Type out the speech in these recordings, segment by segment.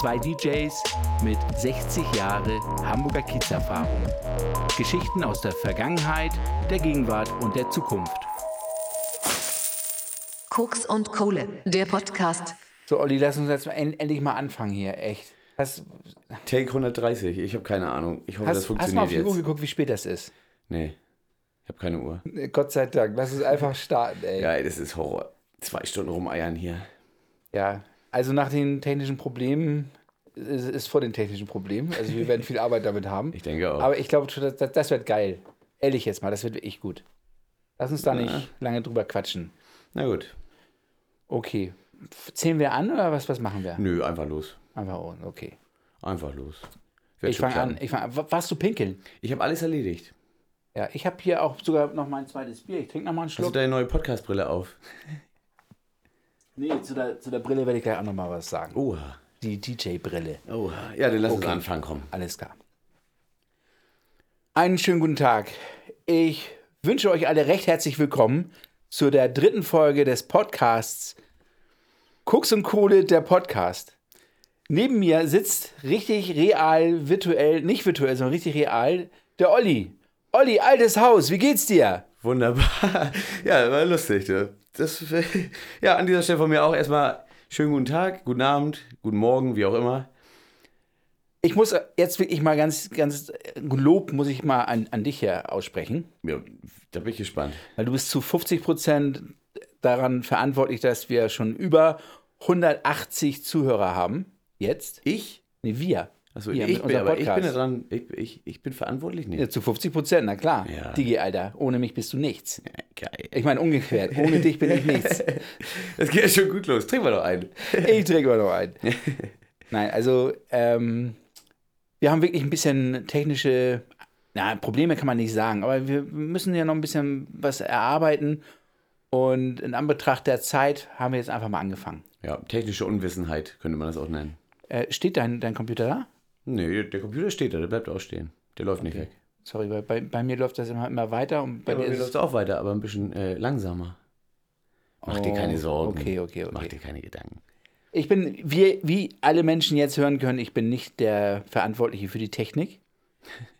Zwei DJs mit 60 Jahre Hamburger Kiezerfahrung. Geschichten aus der Vergangenheit, der Gegenwart und der Zukunft. Koks und Kohle, der Podcast. So, Olli, lass uns jetzt end endlich mal anfangen hier, echt. Hast, Take 130, ich habe keine Ahnung. Ich hoffe, das hast, hast du mal auf funktioniert die Uhr jetzt. geguckt, wie spät das ist? Nee, ich habe keine Uhr. Gott sei Dank, lass uns einfach starten, ey. Ja, das ist Horror. Zwei Stunden rumeiern hier. Ja, also nach den technischen Problemen ist, ist vor den technischen Problemen. Also wir werden viel Arbeit damit haben. Ich denke auch. Aber ich glaube, das, das, das wird geil. Ehrlich jetzt mal, das wird wirklich gut. Lass uns da nicht lange drüber quatschen. Na gut. Okay. Zählen wir an oder was, was machen wir? Nö, einfach los. Einfach okay. Einfach los. Wird Ich schon fange an. Ich fang an. Wa- Warst du pinkeln? Ich habe alles erledigt. Ja, ich habe hier auch sogar noch mein zweites Bier. Ich trinke noch mal einen Hast du Schluck. deine neue Podcast-Brille auf? Nee, zu der, zu der Brille werde ich gleich auch noch mal was sagen. Oha. Die DJ-Brille. Oha. Ja, dann lass uns Okay. anfangen, komm. Alles klar. Einen schönen guten Tag. Ich wünsche euch alle recht herzlich willkommen zu der dritten Folge des Podcasts Koks und Kohle, der Podcast. Neben mir sitzt richtig real, virtuell, nicht virtuell, sondern richtig real, der Olli. Olli, altes Haus, wie geht's dir? Wunderbar. Ja, war lustig. Das, ja, an dieser Stelle von mir auch erstmal schönen guten Tag, guten Abend, guten Morgen, wie auch immer. Ich muss jetzt wirklich mal ganz, ganz Lob muss ich mal an, an dich hier aussprechen. Ja, da bin ich gespannt. Weil du bist zu 50 Prozent daran verantwortlich, dass wir schon über 180 Zuhörer haben. Jetzt? Ich? Nee, wir. Achso, Wir ich, bin, aber ich bin da Podcast. dran. Ich, ich, ich bin verantwortlich nicht. Ja, zu 50 Prozent, na klar. Ja. Digi, Alter. Ohne mich bist du nichts. Geil. Ich meine, umgekehrt. Ohne dich bin ich nichts. Das geht ja schon gut los. Trinken wir doch einen. Ich trinke mal noch ein. Nein, also, ähm, wir haben wirklich ein bisschen technische, na, Probleme kann man nicht sagen, aber wir müssen ja noch ein bisschen was erarbeiten. Und in Anbetracht der Zeit haben wir jetzt einfach mal angefangen. Ja, technische Unwissenheit könnte man das auch nennen. Äh, steht dein, dein Computer da? Nee, der Computer steht da, der bleibt auch stehen. Der läuft nicht weg. Sorry, weil bei, bei mir läuft das immer, immer weiter und bei Ja, dir mir läuft es auch weiter, aber ein bisschen äh, langsamer. Mach dir Oh, keine Sorgen. okay, okay, Mach okay. dir keine Gedanken. Ich bin, wie, wie alle Menschen jetzt hören können, ich bin nicht der Verantwortliche für die Technik.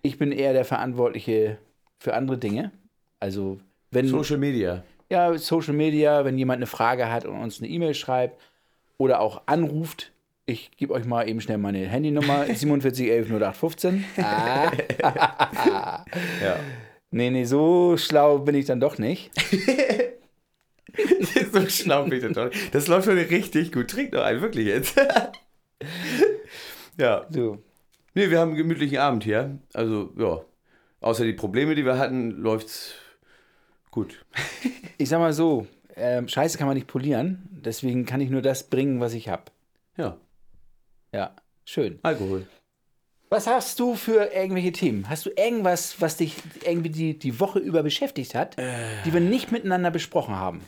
Ich bin eher der Verantwortliche für andere Dinge. Also, wenn Social Media. ja, Social Media, wenn jemand eine Frage hat und uns eine E-Mail schreibt oder auch anruft, ich gebe euch mal eben schnell meine Handynummer 4711 0815. Ah. Ja. Nee, nee, so schlau bin ich dann doch nicht. so schlau bin ich doch. Das läuft schon richtig gut. Trink doch einen, wirklich jetzt. ja. So, Nee, wir haben einen gemütlichen Abend hier. Also, ja. Außer die Probleme, die wir hatten, läuft's gut. ich sag mal so, ähm, Scheiße kann man nicht polieren, deswegen kann ich nur das bringen, was ich habe. Ja. Ja, schön. Alkohol. Was hast du für irgendwelche Themen? Hast du irgendwas, was dich irgendwie die, die Woche über beschäftigt hat, die wir nicht miteinander besprochen haben?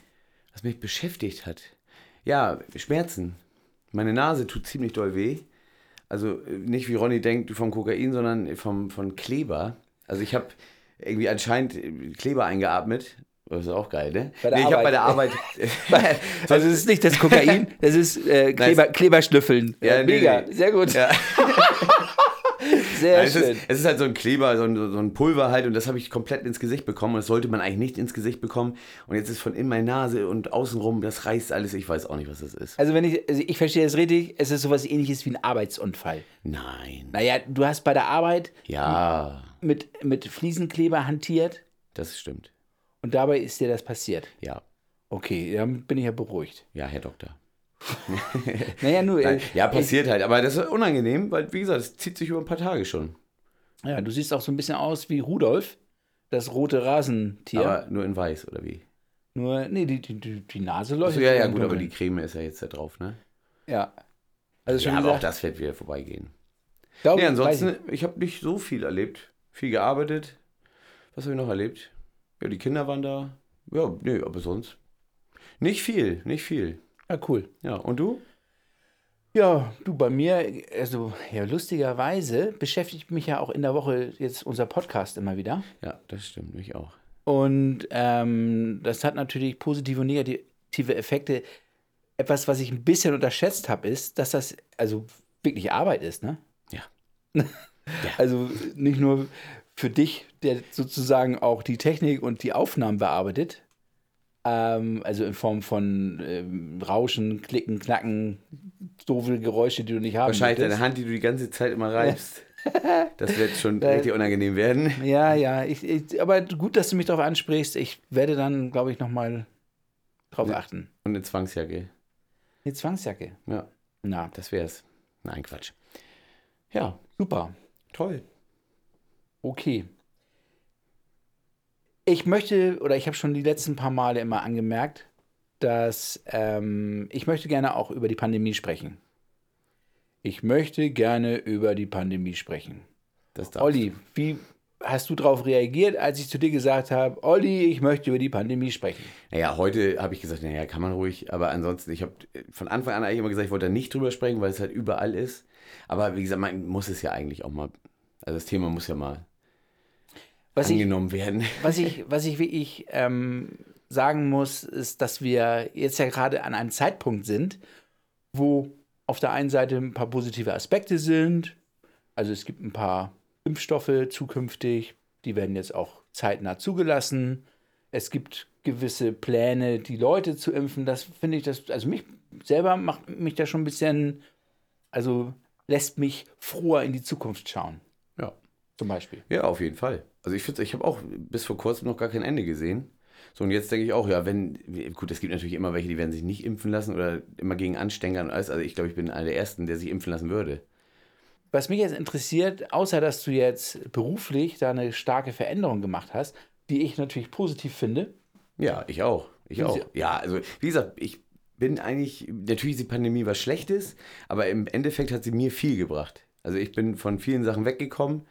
Was mich beschäftigt hat. Ja, Schmerzen. Meine Nase tut ziemlich doll weh. Also äh, nicht wie Ronny denkt vom Kokain, sondern vom, von Kleber. Also ich habe irgendwie anscheinend äh, Kleber eingeatmet. Das ist auch geil, ne? Bei der nee, ich habe bei der Arbeit. Also es ist nicht das Kokain, das ist äh, Kleber, Kleberschnüffeln. Ja, Äh, nee, Mega, nee. sehr gut. Ja. Sehr Nein, es, schön. ist, es ist halt so ein Kleber, so ein, so ein Pulver halt und das habe ich komplett ins Gesicht bekommen und das sollte man eigentlich nicht ins Gesicht bekommen und jetzt ist von in meine Nase und außenrum, das reißt alles, ich weiß auch nicht, was das ist. Also wenn ich, also ich verstehe das richtig, es ist sowas ähnliches wie ein Arbeitsunfall. Nein. Naja, du hast bei der Arbeit Ja, mit, mit Fliesenkleber hantiert das stimmt. Und dabei ist dir das passiert. Ja, Okay, dann bin ich ja beruhigt. ja, Herr Doktor. Naja, nur. Nein, äh, ja, passiert halt, aber das ist unangenehm, weil wie gesagt, es zieht sich über ein paar Tage schon. Ja, du siehst auch so ein bisschen aus wie Rudolf, das rote Rasentier. Aber nur in weiß oder wie? Nur, nee, die, die, die, Nase läuft. Ja, ja, gut, aber die Creme ist ja jetzt da drauf, ne? Ja. Also schon Ja, aber auch das wird wieder vorbeigehen. glaub, Nee, ich, ansonsten, weiß ich habe nicht so viel erlebt. Viel gearbeitet. Was habe ich noch erlebt? Ja, die Kinder waren da. Ja, nee, aber sonst. Nicht viel, nicht viel. Ja, cool. Ja, und du? Ja, du, bei mir, also ja, lustigerweise beschäftigt mich ja auch in der Woche jetzt unser Podcast immer wieder. Ja, das stimmt, mich auch. Und ähm, das hat natürlich positive und negative Effekte. Etwas, was ich ein bisschen unterschätzt habe, ist, dass das also wirklich Arbeit ist, ne? Ja. Also nicht nur für dich, der sozusagen auch die Technik und die Aufnahmen bearbeitet, ähm, also in Form von ähm, Rauschen, Klicken, Knacken, doofe Geräusche, die du nicht haben Wahrscheinlich deine Hand, die du die ganze Zeit immer reibst. Das wird schon richtig unangenehm werden. Ja, ja, ich, ich, aber gut, dass du mich darauf ansprichst. Ich werde dann, glaube ich, nochmal drauf achten. Und eine Zwangsjacke. Eine Zwangsjacke. Ja, Na, das wär's. Nein, Quatsch. Ja, super. toll. Okay. Ich möchte, oder ich habe schon die letzten paar Male immer angemerkt, dass ähm, ich möchte gerne auch über die Pandemie sprechen. Ich möchte gerne über die Pandemie sprechen. Das Olli, wie hast du darauf reagiert, als ich zu dir gesagt habe, Olli, ich möchte über die Pandemie sprechen? Naja, heute habe ich gesagt, naja, kann man ruhig, aber ansonsten, ich habe von Anfang an eigentlich immer gesagt, ich wollte da nicht drüber sprechen, weil es halt überall ist. Aber wie gesagt, man muss es ja eigentlich auch mal, also das Thema muss ja mal Was ich, angenommen werden. was ich, was ich wirklich ähm, sagen muss, ist, dass wir jetzt ja gerade an einem Zeitpunkt sind, wo auf der einen Seite ein paar positive Aspekte sind. Also es gibt ein paar Impfstoffe zukünftig, die werden jetzt auch zeitnah zugelassen. Es gibt gewisse Pläne, die Leute zu impfen. Das finde ich, das, also mich selber macht mich da schon ein bisschen, also lässt mich froher in die Zukunft schauen. Zum Beispiel. Ja, auf jeden Fall. Also ich finde, ich habe auch bis vor kurzem noch gar kein Ende gesehen. So, und jetzt denke ich auch, ja, wenn, gut, es gibt natürlich immer welche, die werden sich nicht impfen lassen oder immer gegen anstängern und alles. Also ich glaube, ich bin einer der Ersten, der sich impfen lassen würde. Was mich jetzt interessiert, außer dass du jetzt beruflich da eine starke Veränderung gemacht hast, die ich natürlich positiv finde, Ja, ich auch. Ich auch. Ja, also wie gesagt, ich bin eigentlich, natürlich ist die Pandemie was Schlechtes, aber im Endeffekt hat sie mir viel gebracht. Also ich bin von vielen Sachen weggekommen,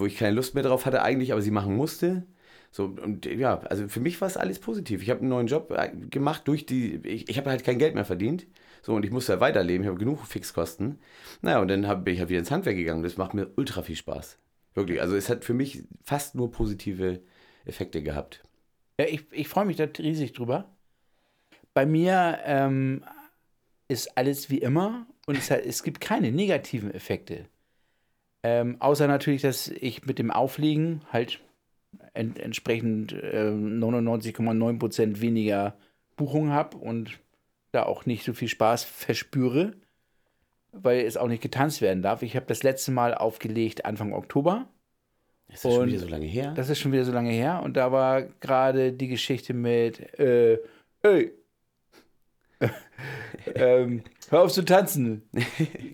wo ich keine Lust mehr drauf hatte eigentlich, aber sie machen musste. So, und ja, also für mich war es alles positiv. Ich habe einen neuen Job äh, gemacht durch die, ich, ich habe halt kein Geld mehr verdient. So, und ich musste halt weiterleben, ich habe genug Fixkosten. Naja, und dann bin ich halt wieder ins Handwerk gegangen. Das macht mir ultra viel Spaß. Wirklich. Also es hat für mich fast nur positive Effekte gehabt. ja, ich, ich freue mich da riesig drüber. Bei mir ähm, ist alles wie immer und es, hat, es gibt keine negativen Effekte. Ähm, außer natürlich, dass ich mit dem Auflegen halt en entsprechend ähm, 99,9% weniger Buchungen habe und da auch nicht so viel Spaß verspüre, weil es auch nicht getanzt werden darf. Ich habe das letzte Mal aufgelegt Anfang Oktober. Ist das schon Und wieder so lange her? Das ist schon wieder so lange her. Und da war gerade die Geschichte mit, äh, ey, ähm, hör auf zu tanzen.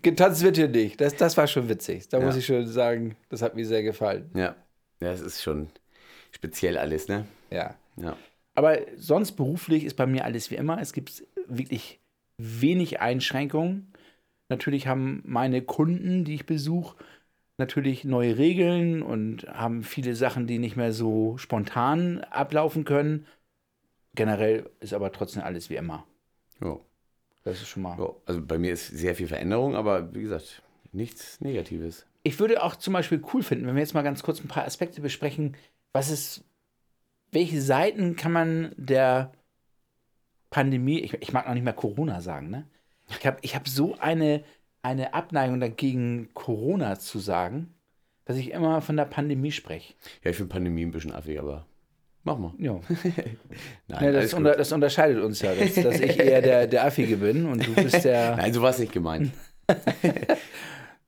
Getanzt wird hier nicht. Das, das war schon witzig. Da Ja. muss ich schon sagen, das hat mir sehr gefallen. Ja. Ja, es ist schon speziell alles, ne? Ja. Ja. Aber sonst beruflich ist bei mir alles wie immer. Es gibt wirklich wenig Einschränkungen. Natürlich haben meine Kunden, die ich besuche, natürlich neue Regeln und haben viele Sachen, die nicht mehr so spontan ablaufen können. Generell ist aber trotzdem alles wie immer. Ja. Das ist schon mal. Ja. Also bei mir ist sehr viel Veränderung, aber wie gesagt, nichts Negatives. Ich würde auch zum Beispiel cool finden, wenn wir jetzt mal ganz kurz ein paar Aspekte besprechen. Was ist, welche Seiten kann man der Pandemie, ich, ich mag noch nicht mehr Corona sagen, ne? Ich habe ich hab so eine, eine Abneigung dagegen, Corona zu sagen, dass ich immer von der Pandemie spreche. Ja, ich finde Pandemie ein bisschen affig, aber mach mal. Ja. Nein, Ja, das, unter, das unterscheidet uns ja, dass, dass ich eher der, der Affige bin und du bist der. Nein, so war es nicht gemeint.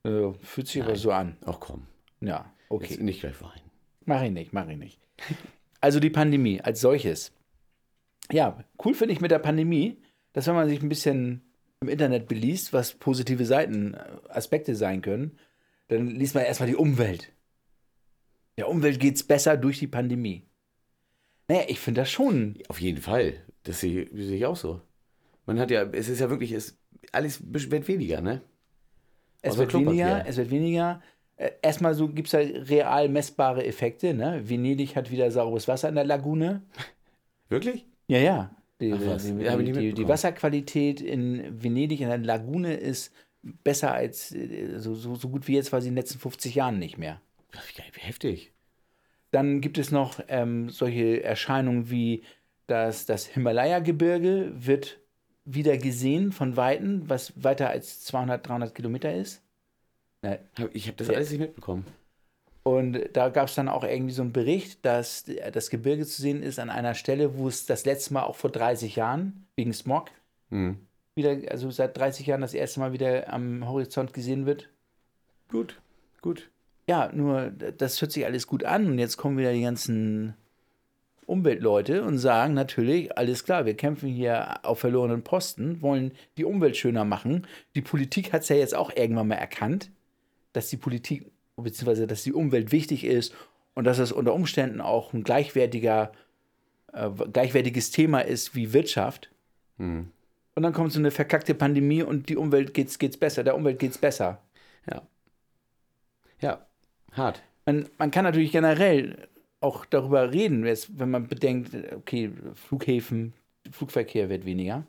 Äh, fühlt sich aber so an. Ach komm, Ja, okay. jetzt nicht gleich weinen. Mach ich nicht, mach ich nicht. Also die Pandemie als solches. Ja, cool finde ich mit der Pandemie, dass wenn man sich ein bisschen im Internet beliest, was positive Seiten, äh, Aspekte sein können, dann liest man erstmal die Umwelt. Der Umwelt geht es besser durch die Pandemie. Naja, ich finde das schon. Auf jeden Fall. Das sehe ich, sehe ich auch so. Man hat ja, es ist ja wirklich, es, alles wird weniger, ne? Es Außer wird weniger, es wird weniger. Äh, Erstmal so gibt es da real messbare Effekte. Ne? Venedig hat wieder saures Wasser in der Lagune. Wirklich? Ja, ja. Die, die, die, die. Wasserqualität in Venedig, in der Lagune, ist besser als äh, so, so, so gut wie jetzt war sie in den letzten 50 Jahren nicht mehr. Heftig. Dann gibt es noch ähm, solche Erscheinungen wie das, das Himalaya-Gebirge wird wieder gesehen von Weitem, was weiter als 200, 300 Kilometer ist. Ich habe das Ja. alles nicht mitbekommen. Und da gab es dann auch irgendwie so einen Bericht, dass das Gebirge zu sehen ist an einer Stelle, wo es das letzte Mal auch vor 30 Jahren wegen Smog Hm. wieder, also seit 30 Jahren das erste Mal wieder am Horizont gesehen wird. Gut, gut. Ja, nur das hört sich alles gut an und jetzt kommen wieder die ganzen Umweltleute und sagen natürlich, alles klar, wir kämpfen hier auf verlorenen Posten, wollen die Umwelt schöner machen. Die Politik hat es ja jetzt auch irgendwann mal erkannt, dass die Politik beziehungsweise dass die Umwelt wichtig ist und dass es unter Umständen auch ein gleichwertiger, äh, gleichwertiges Thema ist wie Wirtschaft. Hm. Und dann kommt so eine verkackte Pandemie und die Umwelt geht's, geht's besser, der Umwelt geht's besser. Ja. Ja, hart. Man, man kann natürlich generell auch darüber reden, wenn man bedenkt, okay, Flughäfen, Flugverkehr wird weniger.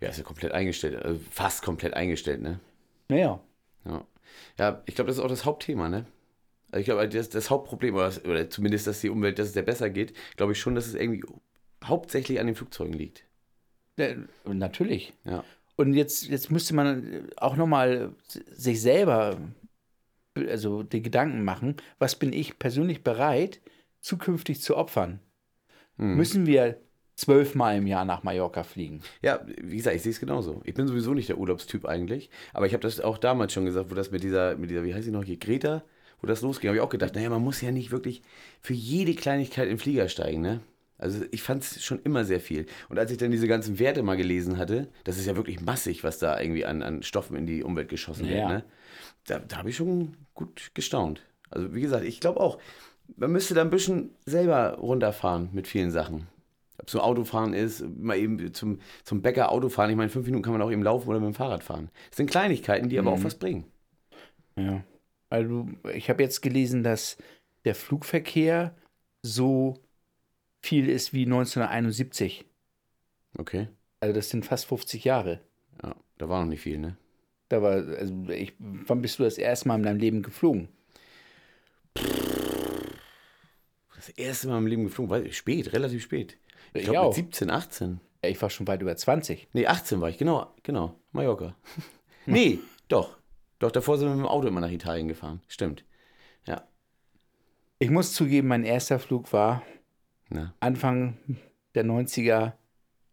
Ja, ist ja komplett eingestellt. Also fast komplett eingestellt, ne? Naja, Ja, ja ich glaube, das ist auch das Hauptthema, ne? Also ich glaube, das, das Hauptproblem, oder, das, oder zumindest, dass die Umwelt, dass es der besser geht, glaube ich schon, dass es irgendwie hauptsächlich an den Flugzeugen liegt. äh, natürlich. Ja. Und jetzt, jetzt müsste man auch nochmal sich selber, also die Gedanken machen, was bin ich persönlich bereit, zukünftig zu opfern? Hm. Müssen wir zwölfmal im Jahr nach Mallorca fliegen? Ja, wie gesagt, ich sehe es genauso. Ich bin sowieso nicht der Urlaubstyp eigentlich, aber ich habe das auch damals schon gesagt, wo das mit dieser, mit dieser, wie heißt sie noch hier, Greta, wo das losging, habe ich auch gedacht, naja, man muss ja nicht wirklich für jede Kleinigkeit in den Flieger steigen, ne? Also ich fand es schon immer sehr viel. Und als ich dann diese ganzen Werte mal gelesen hatte, das ist ja wirklich massig, was da irgendwie an, an Stoffen in die Umwelt geschossen wird, Ja. ne? Da, da habe ich schon gut gestaunt. Also wie gesagt, ich glaube auch, man müsste da ein bisschen selber runterfahren mit vielen Sachen. Ob es so Autofahren ist, mal eben zum, zum Bäcker Autofahren. Ich meine, fünf Minuten kann man auch eben laufen oder mit dem Fahrrad fahren. Das sind Kleinigkeiten, die aber auch was bringen. Ja. Also ich habe jetzt gelesen, dass der Flugverkehr so viel ist wie 1971. Okay. Also das sind fast 50 Jahre. Ja, da war noch nicht viel, ne? Da war, also ich, wann bist du das erste Mal in deinem Leben geflogen? Das erste Mal im Leben geflogen, ich, spät, relativ spät. Ich Ich glaube auch. mit 17, 18. Ja, Ich war schon weit über 20. Nee, 18 war ich, genau, genau. Mallorca. nee, doch. Doch, davor sind wir mit dem Auto immer nach Italien gefahren. Stimmt. Ja. Ich muss zugeben, mein erster Flug war Na. Anfang der 90er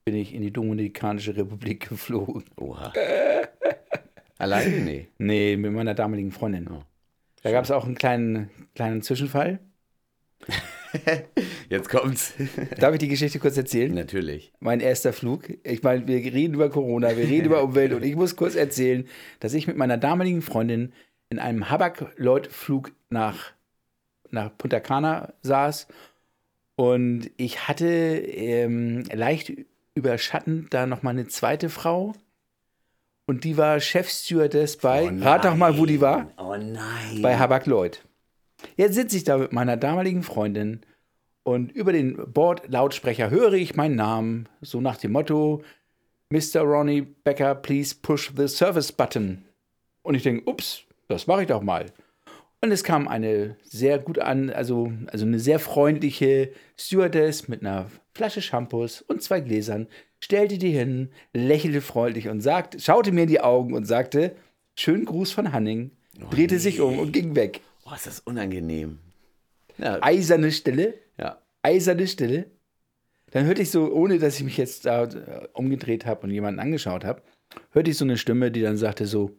bin ich in die Dominikanische Republik geflogen. Oha. Alleine? Nee. Nee, mit meiner damaligen Freundin. Oh. Da gab es auch einen kleinen, kleinen Zwischenfall. Jetzt kommt's. Darf ich die Geschichte kurz erzählen? Natürlich. Mein erster Flug. Ich meine, wir reden über Corona, wir reden über Umwelt und ich muss kurz erzählen, dass ich mit meiner damaligen Freundin in einem Habak-Lloyd-Flug nach, nach Punta Cana saß und ich hatte ähm, leicht überschattend da noch mal eine zweite Frau und die war Chefstewardess bei, rat doch mal, wo die war, Oh nein. bei Habak-Lloyd. Jetzt sitze ich da mit meiner damaligen Freundin und über den Bordlautsprecher höre ich meinen Namen, so nach dem Motto, Mr. Ronnie Becker, please push the service button. Und ich denke, ups, das mache ich doch mal. Und es kam eine sehr gut an, also, also eine sehr freundliche Stewardess mit einer Flasche Shampoos und zwei Gläsern, stellte die hin, lächelte freundlich und sagte, schaute mir in die Augen und sagte, schönen Gruß von Hanning, drehte sich um und ging weg. Oh, ist das unangenehm. Ja, Eiserne Stille, ja. eiserne Stille. Dann hörte ich so, ohne dass ich mich jetzt da äh, umgedreht habe und jemanden angeschaut habe, hörte ich so eine Stimme, die dann sagte so,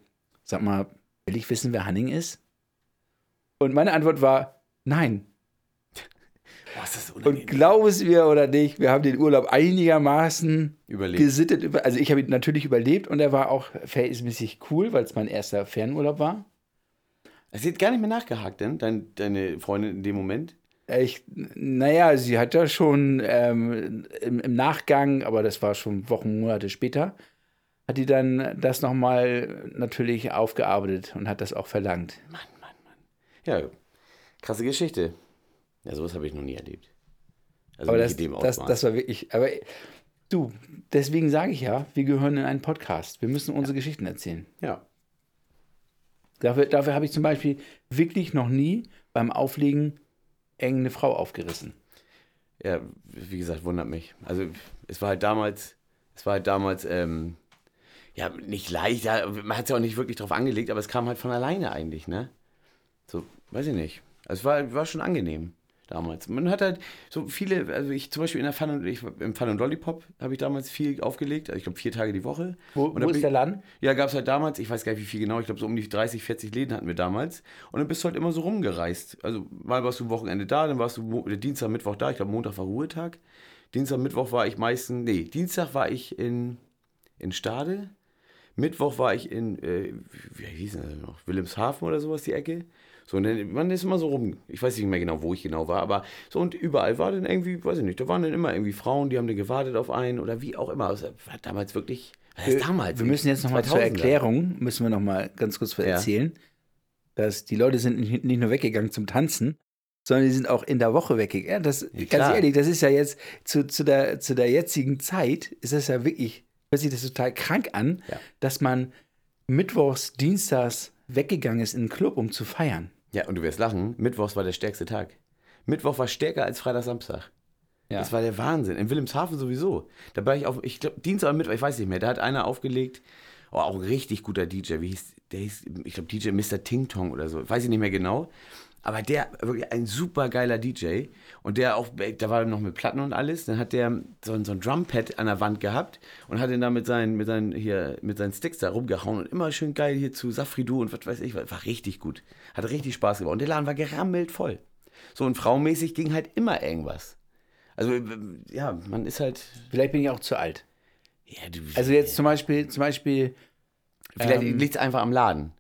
sag mal, will ich wissen, wer Hanning ist? Und meine Antwort war, nein. Oh, Und glaub es mir oder nicht, wir haben den Urlaub einigermaßen Überlebt. gesittet. Also ich habe ihn natürlich überlebt und er war auch verhältnismäßig cool, weil es mein erster Fernurlaub war. Sie hat gar nicht mehr nachgehakt, denn dein, deine Freundin in dem Moment. Ich, naja, sie hat da schon ähm, im, im Nachgang, aber das war schon Wochen, Monate später, hat die dann das nochmal natürlich aufgearbeitet und hat das auch verlangt. Mann, Mann, Mann. Ja, krasse Geschichte. Ja, sowas habe ich noch nie erlebt. Also Aber das, das, das war wirklich, aber du, deswegen sage ich ja, wir gehören in einen Podcast. Wir müssen unsere Geschichten erzählen. ja. Dafür, dafür habe ich zum Beispiel wirklich noch nie beim Auflegen irgendeine Frau aufgerissen. Ja, wie gesagt, wundert mich. Also es war halt damals, es war halt damals, ähm, ja, nicht leicht, ja, man hat es ja auch nicht wirklich drauf angelegt, aber es kam halt von alleine eigentlich, ne? So, weiß ich nicht. Also es war, war schon angenehm damals. Man hat halt so viele, also ich zum Beispiel in der Fun und, ich, im Fun und Lollipop habe ich damals viel aufgelegt, also ich glaube vier Tage die Woche. Wo, Und wo ist ich- der Laden? Ja, gab es halt damals, ich weiß gar nicht wie viel genau, ich glaube so um die 30, 40 Läden hatten wir damals. Und dann bist du halt immer so rumgereist. Also mal warst du Wochenende da, dann warst du äh, Dienstag, Mittwoch da. Ich glaube Montag war Ruhetag. Dienstag, Mittwoch war ich meistens, nee, Dienstag war ich in, in Stade. Mittwoch war ich in, äh, wie hieß das noch, Wilhelmshaven oder sowas, die Ecke. So, und dann, man ist immer so rum. Ich weiß nicht mehr genau, wo ich genau war, aber so und überall war dann irgendwie, weiß ich nicht, da waren dann immer irgendwie Frauen, die haben dann gewartet auf einen oder wie auch immer. Also, war damals wirklich, was heißt damals? Wir müssen jetzt nochmal zur 2000er. Erklärung, müssen wir nochmal ganz kurz Ja. erzählen, dass die Leute sind nicht nur weggegangen zum Tanzen, sondern die sind auch in der Woche weggegangen. Ja, das, ganz klar. ehrlich, das ist ja jetzt zu, zu, der, zu der jetzigen Zeit, ist das ja wirklich, hört sich das total krank an, Ja. dass man mittwochs, dienstags weggegangen ist in den Club, um zu feiern. Ja, und du wirst lachen, Mittwochs war der stärkste Tag. Mittwoch war stärker als Freitag, Samstag. Ja. Das war der Wahnsinn. In Wilhelmshaven sowieso. Da war ich auf, ich glaube, Dienstag oder Mittwoch, ich weiß nicht mehr, da hat einer aufgelegt, oh, auch ein richtig guter DJ, wie hieß, der hieß, ich glaube, DJ Mr. Ting Tong oder so, weiß ich nicht mehr genau. Aber der, wirklich ein super geiler DJ. Und der auch, da war noch mit Platten und alles. Dann hat der so, ein- so ein Drumpad an der Wand gehabt und hat ihn da mit seinen, mit seinen, hier, mit seinen Sticks da rumgehauen und immer schön geil hier zu Safridu und was weiß ich, war richtig gut. Hat richtig Spaß gemacht. Und der Laden war gerammelt voll. So und frauenmäßig ging halt immer irgendwas. Also, ja, man ist halt. Vielleicht bin ich auch zu alt. Ja, du, Also jetzt zum Beispiel, zum Beispiel, vielleicht ähm, liegt es einfach am Laden.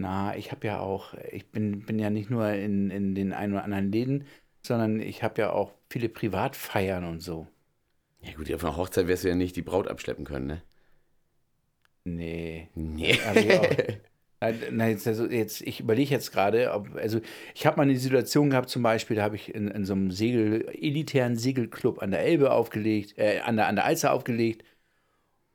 Na, ich habe ja auch, ich bin, bin ja nicht nur in, in den ein oder anderen Läden, sondern ich habe ja auch viele Privatfeiern und so. Ja, gut, auf einer Hochzeit wirst du ja nicht die Braut abschleppen können, ne? Nee. Nee. Na, jetzt, also jetzt, ich überlege jetzt gerade, ob, also ich habe mal eine Situation gehabt, zum Beispiel, da habe ich in, in so einem Segel, elitären Segelclub an der Elbe aufgelegt, äh, an der, an der Alster aufgelegt.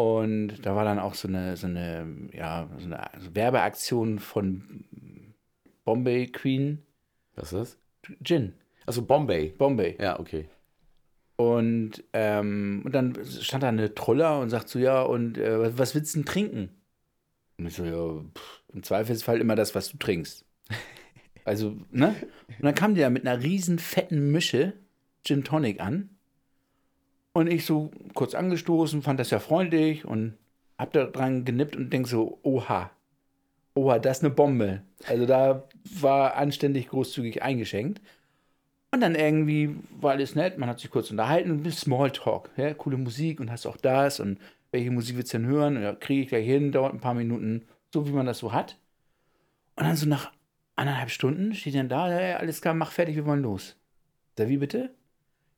Und da war dann auch so eine, so eine, ja, so eine Werbeaktion von Bombay Queen Was ist das? Gin. Achso, Bombay. Bombay. Ja, okay. Und, ähm, und dann stand da eine Troller und sagt so, ja, und äh, was, was willst du denn trinken? Und ich so, ja, pff, im Zweifelsfall immer das, was du trinkst. Also, ne? Und dann kam die da mit einer riesen fetten Mische Gin Tonic an. Und ich so kurz angestoßen, fand das ja freundlich und hab da dran genippt und denk so, oha, oha, das ist eine Bombe. Also da war anständig großzügig eingeschenkt. Und dann irgendwie war alles nett, man hat sich kurz unterhalten, Smalltalk, ja, coole Musik und hast auch das und welche Musik willst du denn hören? Ja, kriege ich gleich hin, dauert ein paar Minuten, so wie man das so hat. Und dann so nach anderthalb Stunden steht dann da, ja, alles klar, mach fertig, wir wollen los. Da wie bitte?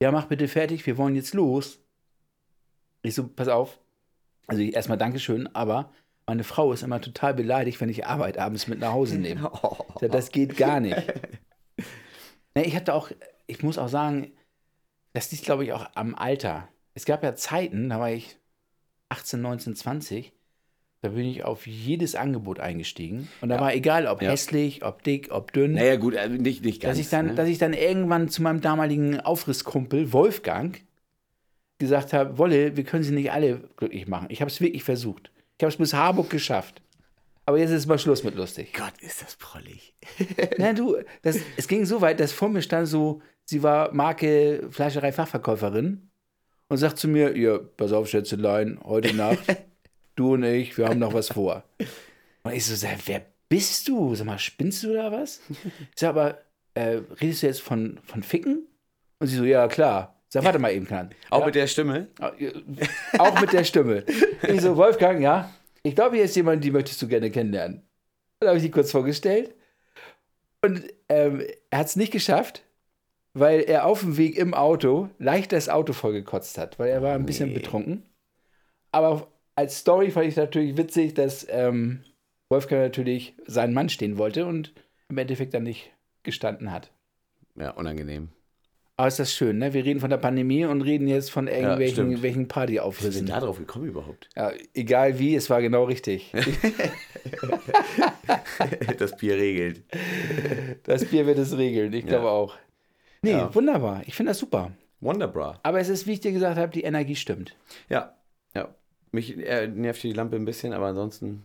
Ja, mach bitte fertig, wir wollen jetzt los. Ich so, pass auf. Also ich, erstmal Dankeschön, aber meine Frau ist immer total beleidigt, wenn ich Arbeit abends mit nach Hause nehme. Sag, Das geht gar nicht. Ne, ich hatte auch, ich muss auch sagen, das liegt, glaube ich, auch am Alter. Es gab ja Zeiten, da war ich 18, 19, 20, da bin ich auf jedes Angebot eingestiegen. Und da war egal, ob Ja. hässlich, ob dick, ob dünn, Naja, gut, äh, nicht, nicht ganz. dass, ich dann, ne? dass ich dann irgendwann zu meinem damaligen Aufrisskumpel Wolfgang gesagt habe, Wolle, wir können sie nicht alle glücklich machen. Ich habe es wirklich versucht. Ich habe es bis Harburg geschafft. Aber jetzt ist mal Schluss mit lustig. Gott, ist das prollig. Na du, das, es ging so weit, dass vor mir stand so, sie war Marke Fleischerei-Fachverkäuferin und sagt zu mir, ja, pass auf, Schätzelein, heute Nacht, du und ich, wir haben noch was vor. Und ich so, sag, wer bist du? Sag mal, spinnst du oder was? Ich sag, aber, äh, redest du jetzt von, von Ficken? Und sie so, ja, klar. Ich sag, warte mal eben, Knan. Auch ja, mit der Stimme? auch mit der Stimme. Ich so, Wolfgang, ja, ich glaube, hier ist jemand, die möchtest du gerne kennenlernen. Dann habe ich die kurz vorgestellt. Und ähm, er hat es nicht geschafft, weil er auf dem Weg im Auto leicht das Auto vollgekotzt hat, weil er war ein bisschen Nee. betrunken. Aber als Story fand ich natürlich witzig, dass ähm, Wolfgang natürlich seinen Mann stehen wollte und im Endeffekt dann nicht gestanden hat. Ja, unangenehm. Aber ist das schön, ne? Wir reden von der Pandemie und reden jetzt von irgendwelchen stimmt. welchen Wie sind da drauf gekommen überhaupt? Ja, egal wie, es war genau richtig. das Bier regelt. Das Bier wird es regeln, ich glaube auch. Nee, Ja. wunderbar. Ich finde das super. Wonderbra. Aber es ist, wie ich dir gesagt habe, die Energie stimmt. Ja, ja. Mich nervt die Lampe ein bisschen, aber ansonsten.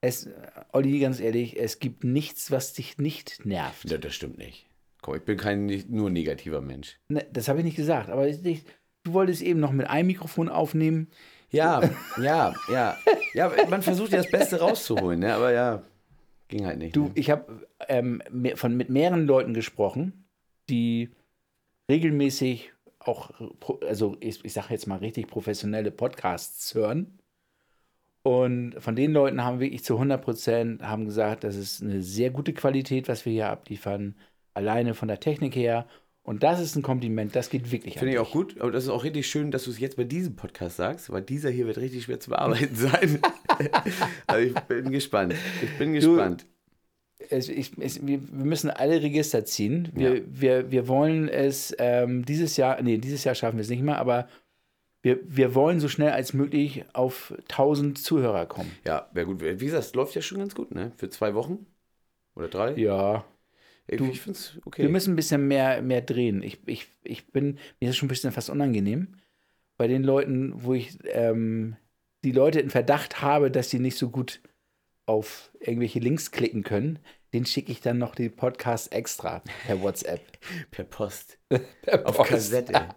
Es, Olli, ganz ehrlich, es gibt nichts, was dich nicht nervt. Ja, das stimmt nicht. Komm, ich bin kein nur negativer Mensch. Ne, das habe ich nicht gesagt, aber ich, du wolltest eben noch mit einem Mikrofon aufnehmen. Ja, ja, ja. Ja, man versucht ja das Beste rauszuholen, ne? aber ja, ging halt nicht. Du, ne? ich habe ähm, von mit mehreren Leuten gesprochen, die regelmäßig auch, pro- also ich, ich sage jetzt mal richtig professionelle Podcasts hören. Und von den Leuten haben wirklich zu 100 Prozent haben gesagt, das ist eine sehr gute Qualität, was wir hier abliefern, alleine von der Technik her. Und das ist ein Kompliment, das geht wirklich Finde ich auch gut. Aber das ist auch richtig schön, dass du es jetzt bei diesem Podcast sagst, weil dieser hier wird richtig schwer zu bearbeiten sein. also ich bin gespannt. Ich bin gespannt. Es, ich, es, wir, müssen alle Register ziehen. Wir, Ja. wir, wir wollen es ähm, dieses Jahr, nee, dieses Jahr schaffen wir es nicht mehr, aber wir, wir wollen so schnell als möglich auf 1000 Zuhörer kommen. Ja, wäre gut. Wie gesagt, es läuft ja schon ganz gut, ne? Für zwei Wochen oder drei. Ja, ich, du- ich finde es okay. wir müssen ein bisschen mehr, mehr drehen. Ich, ich, ich bin, mir ist es schon ein bisschen fast unangenehm. Bei den Leuten, wo ich ähm, die Leute in Verdacht habe, dass sie nicht so gut auf irgendwelche Links klicken können, den schicke ich dann noch die Podcast extra per WhatsApp. per Post. Per Auf Post. Kassette.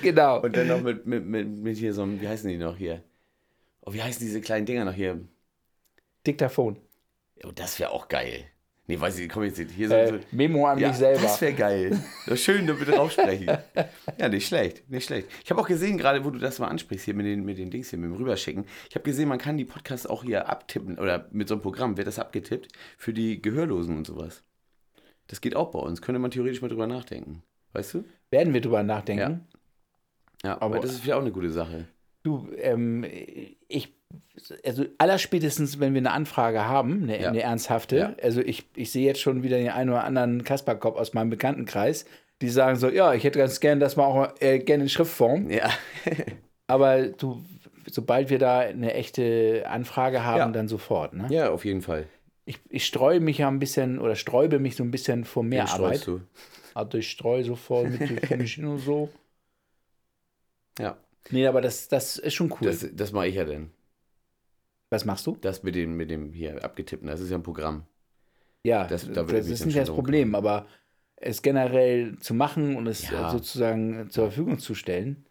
Genau. Und dann noch mit, mit, mit, mit hier so einem, wie heißen die noch hier? Oh, wie heißen diese kleinen Dinger noch hier? Diktaphon. Oh, das wäre auch geil. Nee, weiß ich, komm jetzt nicht. Hier Äh, so, Memo an ja, mich selber. das wäre geil. Das schön, da bitte draufsprechen. Ja, nicht schlecht, nicht schlecht. Ich habe auch gesehen, gerade wo du das mal ansprichst, hier mit den, mit den Dings hier, mit dem Rüberschicken. Ich habe gesehen, man kann die Podcasts auch hier abtippen oder mit so einem Programm wird das abgetippt für die Gehörlosen und sowas. Das geht auch bei uns. Könnte man theoretisch mal drüber nachdenken. Weißt du? Werden wir drüber nachdenken. Ja, Aber- aber das ist ja auch eine gute Sache. Du, ähm, ich, also allerspätestens, wenn wir eine Anfrage haben, eine, Ja. eine ernsthafte, Ja. also ich, ich sehe jetzt schon wieder den einen oder anderen Kasperkopf aus meinem Bekanntenkreis, die sagen so, ja, ich hätte ganz gern das mal auch äh, gerne in Schriftform, Ja. aber du, sobald wir da eine echte Anfrage haben, Ja. dann sofort. Ne? ja, auf jeden Fall. Ich, ich streue mich ja ein bisschen oder sträube mich so ein bisschen vor mehr Den Arbeit. du. Also ich streue so voll mit mich und so. Ja, Nee, aber das, das ist schon cool. das, das mache ich ja dann. Was machst du? Das mit dem, mit dem hier abgetippten, das ist ja ein Programm. Ja, Das- das, da mich ist nicht das Problem, kümmern. aber es generell zu machen und es Ja. sozusagen zur Verfügung zu stellen.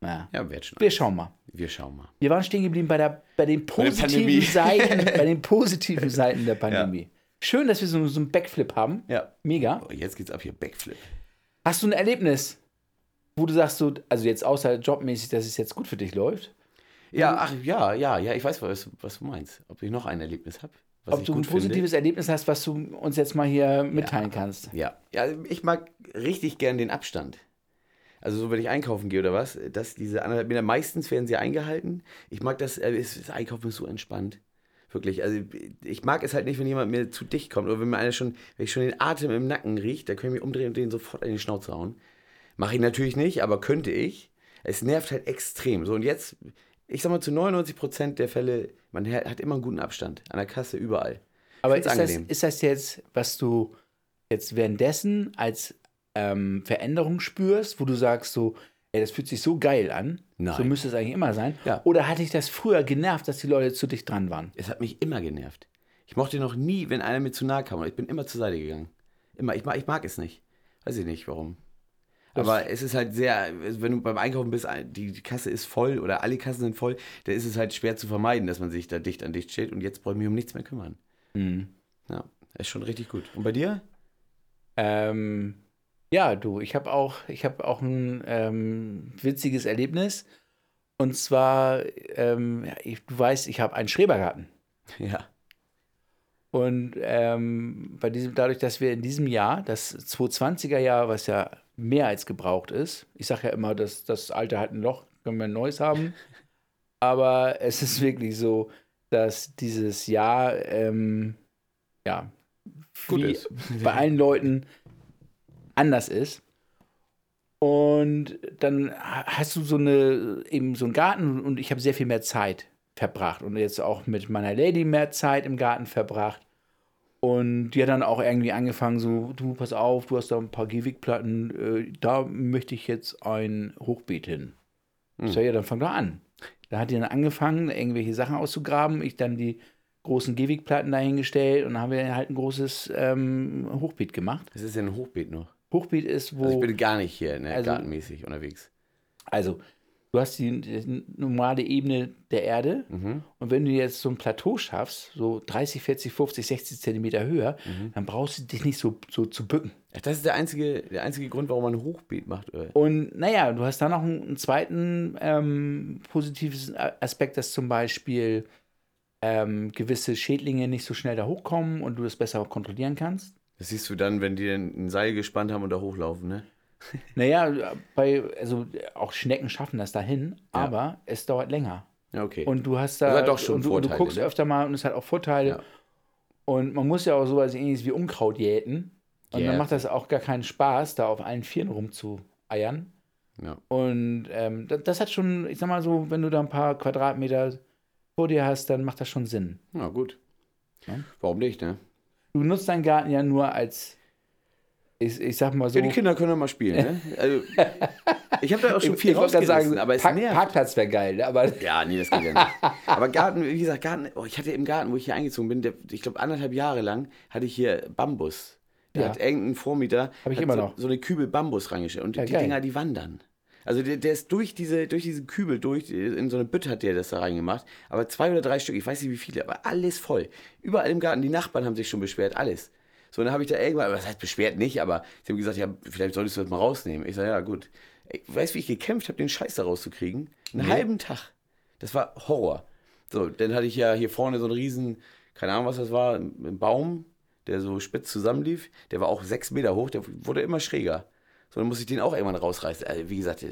Na, Ja, wird schon. wir schauen mal. Wir schauen mal. Wir waren stehen geblieben bei, der, bei den positiven Pandemie. Seiten, bei den positiven Seiten der Pandemie. Schön, dass wir so, so einen Backflip haben. Ja. Mega. Oh, jetzt geht's ab hier, Backflip. Hast du ein Erlebnis, wo du sagst, so, also jetzt außer jobmäßig, dass es jetzt gut für dich läuft? Ja, ach, ja, ja, ja, ich weiß, was, was du meinst. Ob ich noch ein Erlebnis habe. Ob du ein positives Erlebnis hast, was du uns jetzt mal hier mitteilen kannst. Ja. ja, ich mag richtig gern den Abstand. Also so, wenn ich einkaufen gehe oder was, dass diese anderthalb Meter, meistens werden sie eingehalten. Ich mag das, äh, das Einkaufen ist so entspannt. Wirklich, also ich mag es halt nicht, wenn jemand mir zu dicht kommt oder wenn mir einer schon, wenn ich schon den Atem im Nacken riecht, da kann ich mich umdrehen und den sofort in die Schnauze hauen. Mache ich natürlich nicht, aber könnte ich. Es nervt halt extrem. So und jetzt, ich sag mal, zu 99 Prozent der Fälle, man hat immer einen guten Abstand. An der Kasse, überall. Aber ist das, ist das jetzt, was du jetzt währenddessen als ähm, Veränderung spürst, wo du sagst so, ey, das fühlt sich so geil an, Nein. so müsste es eigentlich immer sein? Ja. Oder hat dich das früher genervt, dass die Leute zu dicht dran waren? Es hat mich immer genervt. Ich mochte noch nie, wenn einer mir zu nahe kam. Ich bin immer zur Seite gegangen. Immer. Ich mag, ich mag es nicht. Weiß ich nicht, warum. Das- Aber es ist halt sehr, wenn du beim Einkaufen bist, die Kasse ist voll oder alle Kassen sind voll, da ist es halt schwer zu vermeiden, dass man sich da dicht an dicht steht und jetzt brauche ich mich um nichts mehr kümmern. Mhm. Ja, ist schon richtig gut. Und bei dir? Ähm, ja, du, ich habe auch, ich habe auch ein ähm, witziges Erlebnis. Und zwar, ähm, ich, du weißt, ich habe einen Schrebergarten. Ja. Und ähm, bei diesem, dadurch, dass wir in diesem Jahr, das 220er Jahr, was ja mehr als gebraucht ist, ich sage ja immer, dass das Alte hat ein Loch, können wir ein neues haben. Aber es ist wirklich so, dass dieses Jahr, ähm, ja, Gut ist. bei allen Leuten anders ist. Und dann hast du so eine, eben so einen Garten und ich habe sehr viel mehr Zeit verbracht und jetzt auch mit meiner Lady mehr Zeit im Garten verbracht. Und die hat dann auch irgendwie angefangen, so, du, pass auf, du hast da ein paar Gehwegplatten, äh, da möchte ich jetzt ein Hochbeet hin. Ich sag, ja, dann fang doch an. Da hat die dann angefangen, irgendwelche Sachen auszugraben. Ich dann die großen Gehwegplatten dahingestellt und dann haben wir halt ein großes ähm, Hochbeet gemacht. Das ist ja ein Hochbeet noch. Hochbeet ist, wo. Also ich bin gar nicht hier ne, Also- gartenmäßig unterwegs. Also, du hast die, die normale Ebene der Erde und wenn du jetzt so ein Plateau schaffst, so 30, 40, 50, 60 Zentimeter höher, dann brauchst du dich nicht so, so zu bücken. Ach, das ist der einzige, der einzige Grund, warum man ein Hochbeet macht. Oder? Und naja, du hast da noch einen, einen zweiten ähm, positives Aspekt, dass zum Beispiel ähm, gewisse Schädlinge nicht so schnell da hochkommen und du das besser kontrollieren kannst. Das siehst du dann, wenn die ein Seil gespannt haben und da hochlaufen, ne? Naja, bei, also auch Schnecken schaffen das dahin, aber es dauert länger. Ja, okay. Und du hast da Das hat doch schon und du, und du Vorteile, guckst ne? öfter mal und es hat auch Vorteile. Ja. Und man muss ja auch sowas ähnliches wie Unkraut jäten. Und dann Jäten. macht das auch gar keinen Spaß, da auf allen Vieren rumzueiern. ja. Und ähm, das, das hat schon, ich sag mal so, wenn du da ein paar Quadratmeter vor dir hast, dann macht das schon Sinn. ja, gut. Ja. Warum nicht, ne? Du nutzt deinen Garten ja nur als, ich, ich sag mal so. Ja, die Kinder können ja mal spielen, ne? Also, ich habe da auch schon viel ich rausgerissen, sagen, aber es Park, nervt. Parkplatz wäre geil, ne? aber Ja, nee, das geht ja nicht. Aber Garten, wie gesagt, Garten, oh, ich hatte im Garten, wo ich hier eingezogen bin, der, ich glaube anderthalb Jahre lang, hatte ich hier Bambus. Da Ja. hat irgendein Vormieter so, noch. so eine Kübel Bambus reingestellt. Und Ja, die geil. Dinger, die wandern. Also der, der ist durch diese, durch diesen Kübel, durch, in so eine Bütte hat der das da reingemacht. Aber zwei oder drei Stück, ich weiß nicht wie viele, aber alles voll. Überall im Garten, die Nachbarn haben sich schon beschwert, alles. So, und dann habe ich da irgendwann, aber das heißt beschwert nicht, aber sie haben gesagt, ja, vielleicht solltest du das mal rausnehmen. Ich sage, ja, gut. Ey, weißt du, wie ich gekämpft habe, den Scheiß da rauszukriegen? Einen halben Tag. Das war Horror. So, dann hatte ich ja hier vorne so einen riesen, keine Ahnung, was das war, einen Baum, der so spitz zusammenlief. Der war auch sechs Meter hoch, der wurde immer schräger. So, dann musste ich den auch irgendwann rausreißen. Also, wie gesagt,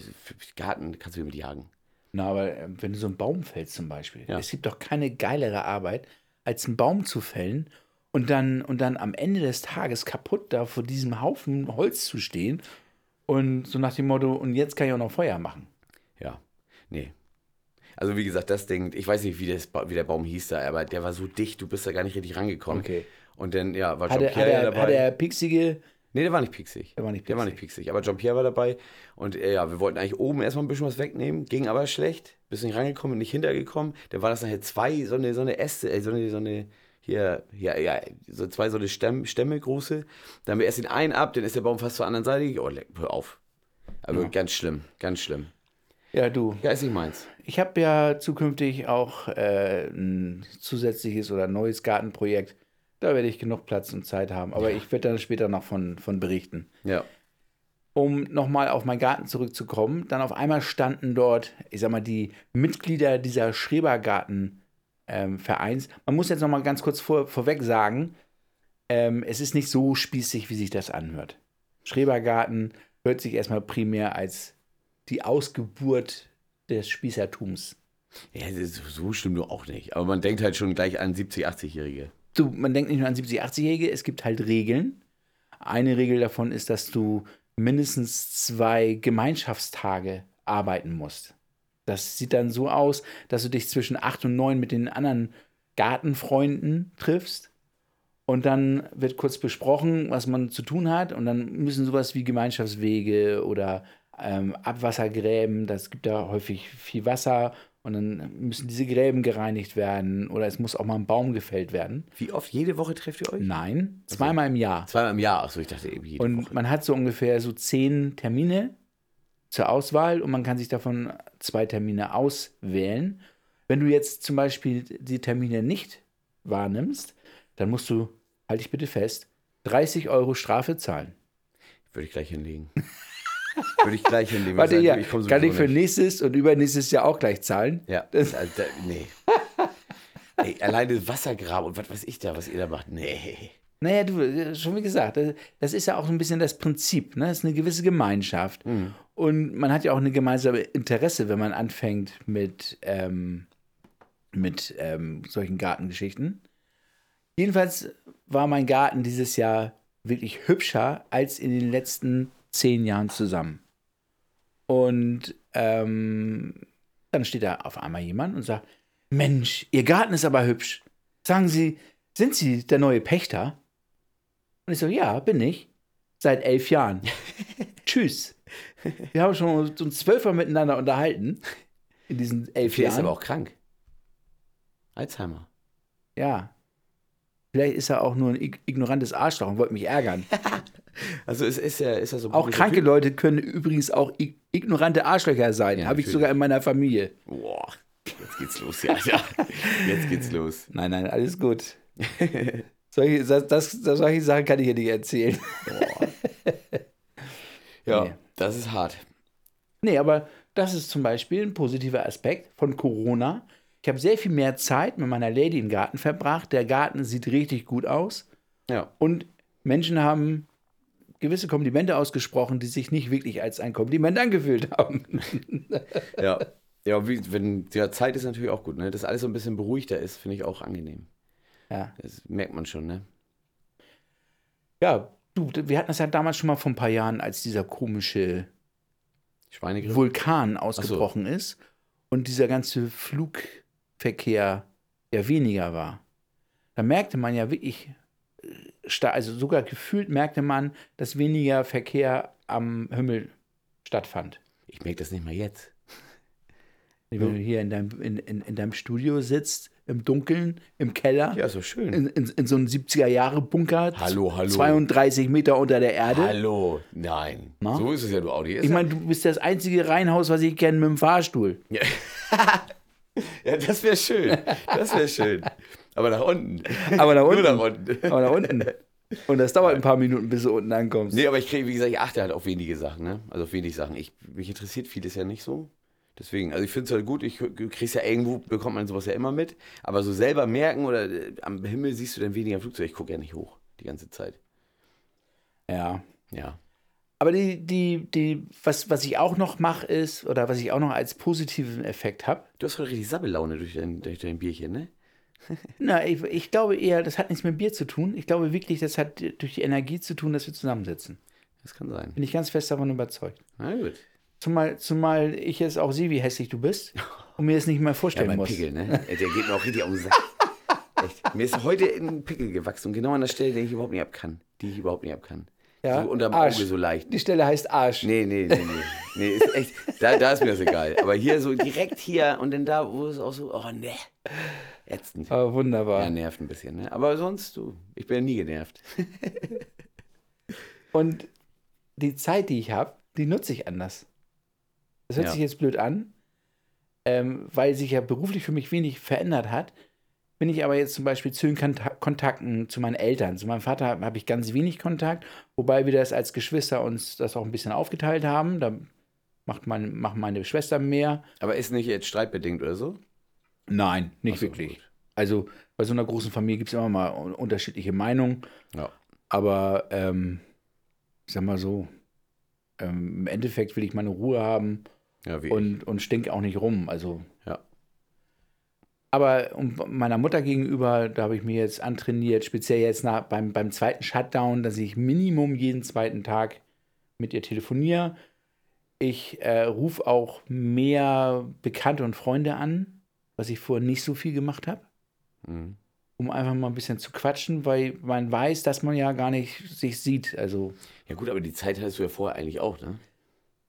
Garten kannst du mit jagen. Na, aber äh, wenn du so einen Baum fällst zum Beispiel, Ja. es gibt doch keine geilere Arbeit, als einen Baum zu fällen und dann, und dann am Ende des Tages kaputt da vor diesem Haufen Holz zu stehen und so nach dem Motto, und jetzt kann ich auch noch Feuer machen. Ja, nee. Also wie gesagt, das Ding, ich weiß nicht, wie, das, wie der Baum hieß da, aber der war so dicht, du bist da gar nicht richtig rangekommen. Okay. Und dann, ja, war er, hat Jean-Pierre er, dabei. hat er pixige, Nee, der war nicht pieksig. Der war nicht Der war nicht pieksig. Aber Jean-Pierre war dabei. Und äh, ja, wir wollten eigentlich oben erstmal ein bisschen was wegnehmen. Ging aber schlecht. Bist nicht rangekommen und nicht hintergekommen. Dann war das nachher zwei, so eine, so eine Äste, äh, so eine, so eine, hier, ja, ja, so zwei so eine Stämme, Stämme große. Dann haben wir erst den einen ab, dann ist der Baum fast zur anderen Seite. Oh, hör auf. Aber ganz schlimm, ganz schlimm. ja du, Ja, ist nicht meins. ich habe ja zukünftig auch äh, ein zusätzliches oder neues Gartenprojekt. Da werde ich genug Platz und Zeit haben, aber ich werde dann später noch von, von berichten. Ja. um nochmal auf meinen Garten zurückzukommen, dann auf einmal standen dort, ich sag mal, die Mitglieder dieser Schrebergarten-Vereins. Man muss jetzt nochmal ganz kurz vor, vorweg sagen, ähm, es ist nicht so spießig, wie sich das anhört. Schrebergarten hört sich erstmal primär als die Ausgeburt des Spießertums. Ja, so stimmt doch auch nicht. Aber man denkt halt schon gleich an 70-, 80-Jährige. Du, man denkt nicht nur an 70-, 80-Jährige, es gibt halt Regeln. Eine Regel davon ist, dass du mindestens zwei Gemeinschaftstage arbeiten musst. Das sieht dann so aus, dass du dich zwischen 8 und 9 mit den anderen Gartenfreunden triffst. Und dann wird kurz besprochen, was man zu tun hat. Und dann müssen sowas wie Gemeinschaftswege oder ähm, Abwassergräben, das gibt da häufig viel Wasser. Und dann müssen diese Gräben gereinigt werden. Oder es muss auch mal ein Baum gefällt werden. Wie oft? Jede Woche trefft ihr euch? Nein, zweimal im Jahr. Zweimal im Jahr. Achso, ich dachte eben jede Und Woche. man hat so ungefähr so zehn Termine zur Auswahl und man kann sich davon zwei Termine auswählen. Wenn du jetzt zum Beispiel die Termine nicht wahrnimmst, dann musst du, halte ich bitte fest, 30 Euro Strafe zahlen. Würde ich gleich hinlegen. Würde ich gleich hinlegen. Warte, ja, ich komm kann ich für nicht. nächstes und übernächstes Jahr auch gleich zahlen? Ja, Das- also, da, nee. Ey, alleine Wassergraben und was weiß ich da, was ihr da macht. Nee. Naja, du, schon wie gesagt, das- das ist ja auch so ein bisschen das Prinzip. Ne? Das ist eine gewisse Gemeinschaft. Und man hat ja auch eine gemeinsame Interesse, wenn man anfängt mit, ähm, mit ähm, solchen Gartengeschichten. Jedenfalls war mein Garten dieses Jahr wirklich hübscher als in den letzten zehn Jahren zusammen. Und ähm, dann steht da auf einmal jemand und sagt, Mensch, Ihr Garten ist aber hübsch. Sagen Sie, sind Sie der neue Pächter? Und ich so, ja, bin ich. Seit elf Jahren. Tschüss. Wir haben schon uns zwölfmal miteinander unterhalten. In diesen elf Vielleicht ist Jahren. aber auch krank. Alzheimer. Ja. Vielleicht ist er auch nur ein ig- ignorantes Arschloch und wollte mich ärgern. Also ist, ist er ist er so ein Auch kranke Typ? Leute können übrigens auch ig ignorante Arschlöcher sein. Ja, Habe ich sogar in meiner Familie. Boah, jetzt geht's los, ja, Alter. Jetzt geht's los. Nein, nein, alles gut. Solche, das, das, solche Sachen kann ich hier nicht erzählen. Ja, Nee. das ist hart. Nee, aber das ist zum Beispiel ein positiver Aspekt von Corona. Ich habe sehr viel mehr Zeit mit meiner Lady im Garten verbracht. Der Garten sieht richtig gut aus. Ja. Und Menschen haben gewisse Komplimente ausgesprochen, die sich nicht wirklich als ein Kompliment angefühlt haben. Ja. Ja, wie, wenn ja, Zeit ist natürlich auch gut, ne? Dass alles so ein bisschen beruhigter ist, finde ich auch angenehm. Ja. Das merkt man schon, ne? ja, du, wir hatten das ja damals schon mal vor ein paar Jahren, als dieser komische. Vulkan ausgebrochen ist und dieser ganze Flugverkehr ja weniger war. Da merkte man ja wirklich, äh, also sogar gefühlt merkte man, dass weniger Verkehr am Himmel stattfand. Ich merke das nicht mal jetzt. Wenn du hier in deinem, in, in, in deinem Studio sitzt, im Dunkeln, im Keller, Ja, doch schön. in, in, in so einem 70er-Jahre-Bunker, Hallo, hallo. 32 Meter unter der Erde. Hallo. Nein. Na? So ist es ja, du Audi. Ist Ich meine, du bist das einzige Reihenhaus, was ich kenne mit dem Fahrstuhl. ja. ja, das wäre schön. Das wäre schön. Aber nach unten. Aber nach Nur unten. nach unten. Aber da unten. Und das dauert ein paar Minuten, bis du unten ankommst. Nee, aber ich kriege, wie gesagt, ich achte halt auf wenige Sachen, ne? Also auf wenig Sachen. Ich, mich interessiert vieles ja nicht so. Deswegen, also ich finde es halt gut, ich du kriegst ja irgendwo, bekommt man sowas ja immer mit. Aber so selber merken oder äh, am Himmel siehst du dann weniger Flugzeug. Ich gucke ja nicht hoch die ganze Zeit. Ja. Ja. Aber die, die, die, was, was ich auch noch mache, ist, oder was ich auch noch als positiven Effekt habe, Du hast heute richtig Sabbelaune durch dein, durch dein Bierchen, ne? na, ich, ich glaube eher, das hat nichts mit Bier zu tun. Ich glaube wirklich, das hat durch die Energie zu tun, dass wir zusammensitzen. Das kann sein. Bin ich ganz fest davon überzeugt. Na gut. Zumal, zumal ich es auch sehe, wie hässlich du bist und mir das nicht mehr Ja, vorstellen mein muss. Pickel, ne? Der geht mir auch richtig auf den Sack. Echt. Mir ist heute ein Pickel gewachsen und genau an der Stelle, die ich überhaupt nicht ab kann. Die ich überhaupt nicht ab kann. Ja? So unterm Arsch. Auge so leicht. Die Stelle heißt Arsch. Nee, nee, nee, nee. Nee, ist echt, da, da ist mir das egal. Aber hier so direkt hier und dann da, wo es auch so, oh ne. Ätzend. Aber wunderbar. Ja, nervt ein bisschen, ne? Aber sonst, du, ich bin ja nie genervt. Und die Zeit, die ich habe, die nutze ich anders. Das hört Ja. sich jetzt blöd an, ähm, weil sich ja beruflich für mich wenig verändert hat. Bin ich aber jetzt zum Beispiel zu den Konta- Kontakten zu meinen Eltern. Zu meinem Vater habe ich ganz wenig Kontakt, wobei wir das als Geschwister uns das auch ein bisschen aufgeteilt haben. Da macht mein, machen meine Schwestern mehr. Aber ist nicht jetzt streitbedingt oder so? Nein, nicht so, wirklich. gut. Also bei so einer großen Familie gibt es immer mal un- unterschiedliche Meinungen. Ja. Aber ähm, ich sag mal so, ähm, im Endeffekt will ich meine Ruhe haben Ja, wie und, und stink auch nicht rum. Also. Ja. Aber meiner Mutter gegenüber, da habe ich mir jetzt antrainiert, speziell jetzt nach, beim, beim zweiten Shutdown, dass ich Minimum jeden zweiten Tag mit ihr telefoniere. Ich äh, rufe auch mehr Bekannte und Freunde an, was ich vorher nicht so viel gemacht habe ich. Mhm. um einfach mal ein bisschen zu quatschen, weil man weiß, dass man ja gar nicht sich sieht. Also, Ja gut, aber die Zeit hattest du ja vorher eigentlich auch, ne?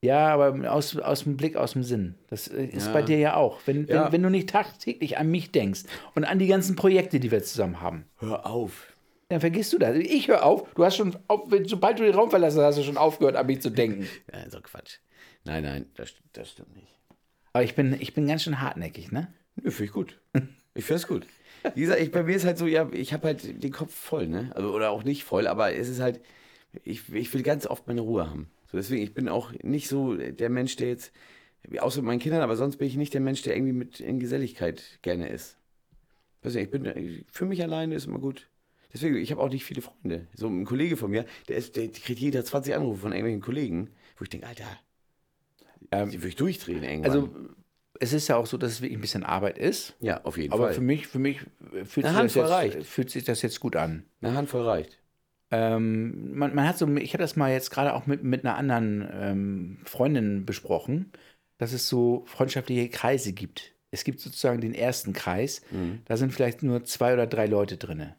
Ja, aber aus, aus dem Blick, aus dem Sinn. Das äh, ist Ja. bei dir ja auch. Wenn, Ja. wenn, wenn du nicht tagtäglich an mich denkst und an die ganzen Projekte, die wir zusammen haben, Hör auf. dann vergisst du das. Ich höre auf. Du hast schon, auf, sobald du den Raum verlassen hast, hast du schon aufgehört, an mich zu denken. Ja, so Quatsch. Nein, nein, das, das stimmt nicht. Aber ich bin, ich bin ganz schön hartnäckig, ne? Nö, finde ich gut. Ich finde es gut. Wie gesagt, ich, bei mir ist halt so, ja, ich habe halt den Kopf voll, ne? Also, oder auch nicht voll, aber es ist halt, ich, ich will ganz oft meine Ruhe haben. So, deswegen, ich bin auch nicht so der Mensch, der jetzt, außer mit meinen Kindern, aber sonst bin ich nicht der Mensch, der irgendwie mit in Geselligkeit gerne ist. Weiß nicht, ich bin, für mich alleine ist immer gut. Deswegen, ich habe auch nicht viele Freunde. So ein Kollege von mir, der, ist, der kriegt jeder 20 Anrufe von irgendwelchen Kollegen, wo ich denke, Alter, Ähm, die würde ich durchdrehen irgendwann. also, es ist ja auch so, dass es wirklich ein bisschen Arbeit ist. ja, auf jeden Aber Fall. für mich, für mich fühlt, sich das jetzt, fühlt sich das jetzt gut an. Eine Handvoll reicht. Ähm, man, man hat so, ich habe das mal jetzt gerade auch mit, mit einer anderen ähm, Freundin besprochen, dass es so freundschaftliche Kreise gibt. Es gibt sozusagen den ersten Kreis, da sind vielleicht nur zwei oder drei Leute drin.